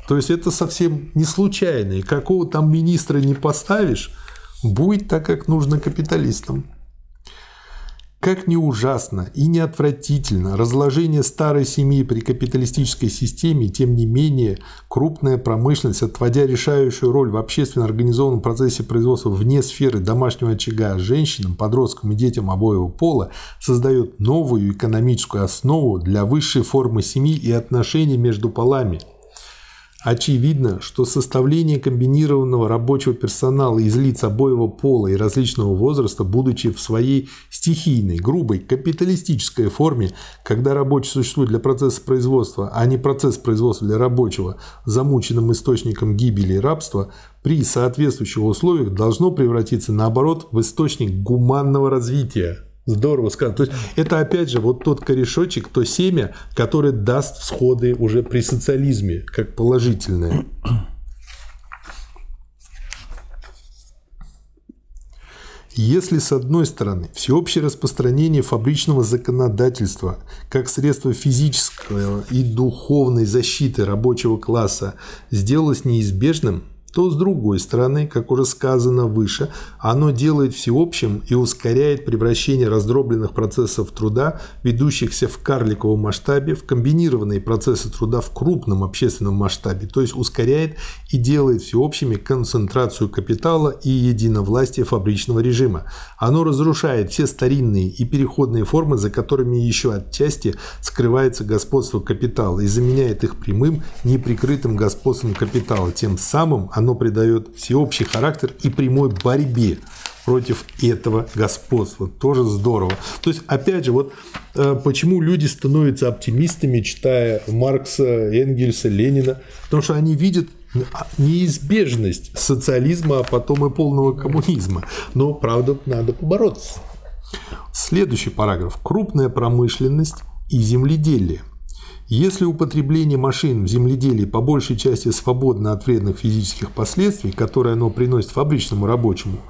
То есть это совсем не случайно. И какого там министра не поставишь, будет так, как нужно капиталистам. Как не ужасно и не отвратительно разложение старой семьи при капиталистической системе, тем не менее крупная промышленность, отводя решающую роль в общественно организованном процессе производства вне сферы домашнего очага женщинам, подросткам и детям обоего пола, создает новую экономическую основу для высшей формы семьи и отношений между полами – Очевидно, что составление комбинированного рабочего персонала из лиц обоего пола и различного возраста, будучи в своей стихийной, грубой, капиталистической форме, когда рабочий существует для процесса производства, а не процесс производства для рабочего, замученным источником гибели и рабства, при соответствующих условиях должно превратиться, наоборот, в источник гуманного развития. Здорово сказано. То есть это опять же вот тот корешочек, то семя, которое даст всходы уже при социализме, как положительное. Если с одной стороны всеобщее распространение фабричного законодательства как средство физической и духовной защиты рабочего класса сделалось неизбежным, то с другой стороны, как уже сказано выше, оно делает всеобщим и ускоряет превращение раздробленных процессов труда, ведущихся в карликовом масштабе, в комбинированные процессы труда в крупном общественном масштабе, то есть ускоряет и делает всеобщими концентрацию капитала и единовластие фабричного режима. Оно разрушает все старинные и переходные формы, за которыми еще отчасти скрывается господство капитала и заменяет их прямым, неприкрытым господством капитала. Тем самым оно придает всеобщий характер и прямой борьбе против этого господства. Тоже здорово. То есть, опять же, вот э, почему люди становятся оптимистами, читая Маркса, Энгельса, Ленина, потому что они видят неизбежность социализма, а потом и полного коммунизма. Но, правда, надо побороться. Следующий параграф. Крупная промышленность и земледелие. Если употребление машин в земледелии по большей части свободно от вредных физических последствий, которые оно приносит фабричному рабочему,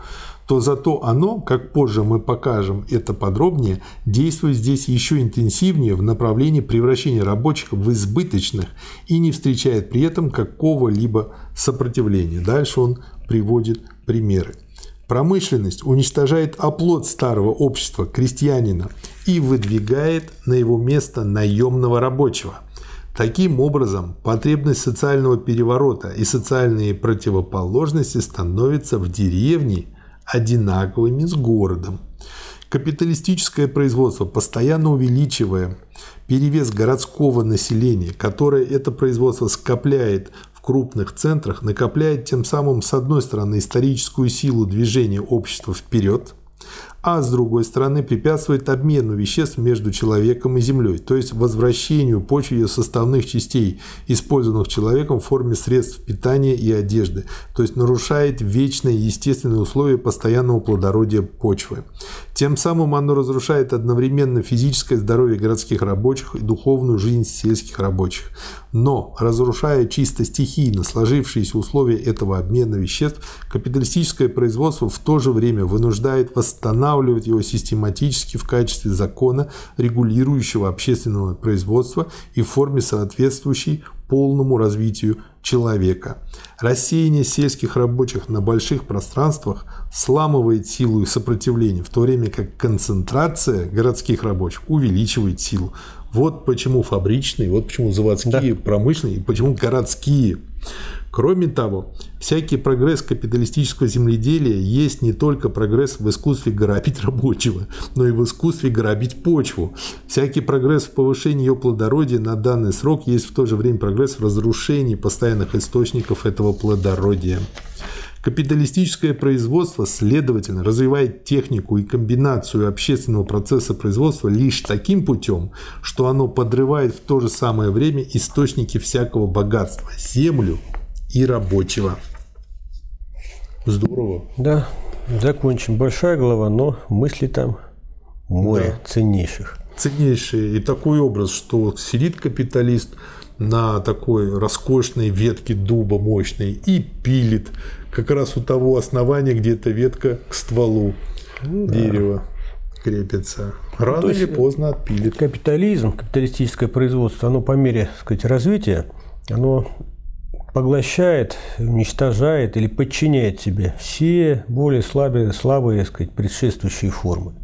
то зато оно, как позже мы покажем это подробнее, действует здесь еще интенсивнее в направлении превращения рабочих в избыточных и не встречает при этом какого-либо сопротивления. Дальше он приводит примеры. Промышленность уничтожает оплот старого общества крестьянина и выдвигает на его место наемного рабочего. Таким образом, потребность социального переворота и социальные противоположности становятся в деревне, одинаковыми с городом. Капиталистическое производство, постоянно увеличивая перевес городского населения, которое это производство скопляет в крупных центрах, накопляет тем самым, с одной стороны, историческую силу движения общества вперед, а с другой стороны препятствует обмену веществ между человеком и землей, то есть возвращению почвы ее составных частей, использованных человеком в форме средств питания и одежды, то есть нарушает вечные естественные условия постоянного плодородия почвы. Тем самым оно разрушает одновременно физическое здоровье городских рабочих и духовную жизнь сельских рабочих. Но, разрушая чисто стихийно сложившиеся условия этого обмена веществ, капиталистическое производство в то же время вынуждает восстанавливать его систематически в качестве закона, регулирующего общественного производства и в форме соответствующей полному развитию человека. Рассеяние сельских рабочих на больших пространствах сламывает силу их сопротивления, в то время как концентрация городских рабочих увеличивает силу. Вот почему фабричные, вот почему заводские, да. промышленные, и почему городские. Кроме того, всякий прогресс капиталистического земледелия есть не только прогресс в искусстве грабить рабочего, но и в искусстве грабить почву. Всякий прогресс в повышении ее плодородия на данный срок есть в то же время прогресс в разрушении постоянных источников этого плодородия. Капиталистическое производство, следовательно, развивает технику и комбинацию общественного процесса производства лишь таким путем, что оно подрывает в то же самое время источники всякого богатства – землю и рабочего. Здорово. Да, закончим. Большая глава, но мысли там море да. ценнейших. Ценнейшие. И такой образ, что сидит капиталист на такой роскошной ветке дуба мощной и пилит как раз у того основания, где эта ветка к стволу ну, дерева да. крепится. Рано ну, или поздно отпилит. Капитализм, капиталистическое производство, оно по мере так сказать, развития, оно поглощает, уничтожает или подчиняет себе все более слабые, слабые так сказать, предшествующие формы.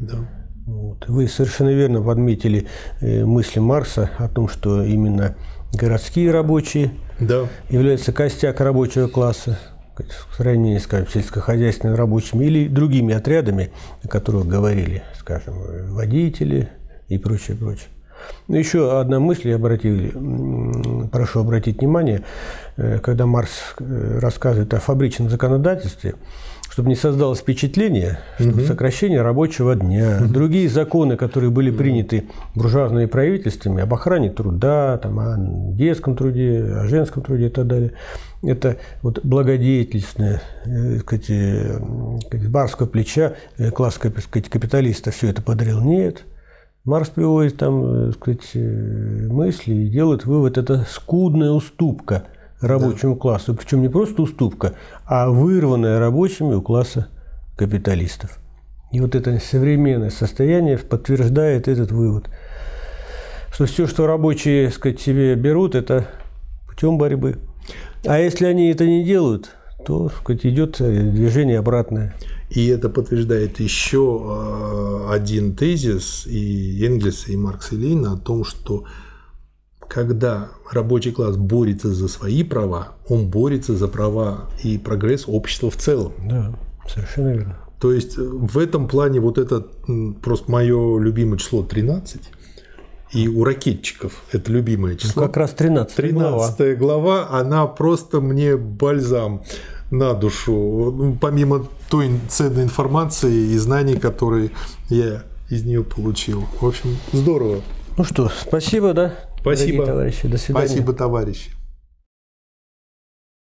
Да. Вот. Вы совершенно верно подметили э, мысли Марса о том, что именно городские рабочие да. являются костяк рабочего класса, в сравнении, скажем, с сельскохозяйственными рабочими или другими отрядами, о которых говорили, скажем, водители и прочее, прочее. Но еще одна мысль я обратил, прошу обратить внимание, э, когда Марс э, рассказывает о фабричном законодательстве, чтобы не создалось впечатление, что угу. сокращение рабочего дня, угу. другие законы, которые были приняты буржуазными правительствами об охране труда, там, о детском труде, о женском труде и так далее, это вот благодетельственное, э, сказать, э, барского плеча э, класс сказать, капиталиста все это подарил. Нет. Марс приводит там сказать, мысли и делает вывод, это скудная уступка – рабочему да. классу. Причем не просто уступка, а вырванная рабочими у класса капиталистов. И вот это современное состояние подтверждает этот вывод, что все, что рабочие сказать, себе берут, это путем борьбы. А если они это не делают, то сказать, идет движение обратное. И это подтверждает еще э, один тезис и Энгельса, и Маркса и Ленина о том, что когда рабочий класс борется за свои права, он борется за права и прогресс общества в целом. Да, совершенно верно. То есть э, в этом плане вот это просто мое любимое число 13. И у ракетчиков это любимое число. Ну, как раз 13 13 глава. глава, она просто мне бальзам на душу. Ну, помимо той ценной информации и знаний, которые я из нее получил. В общем, здорово. Ну что, спасибо, да? Спасибо. товарищи. До свидания. Спасибо, товарищи.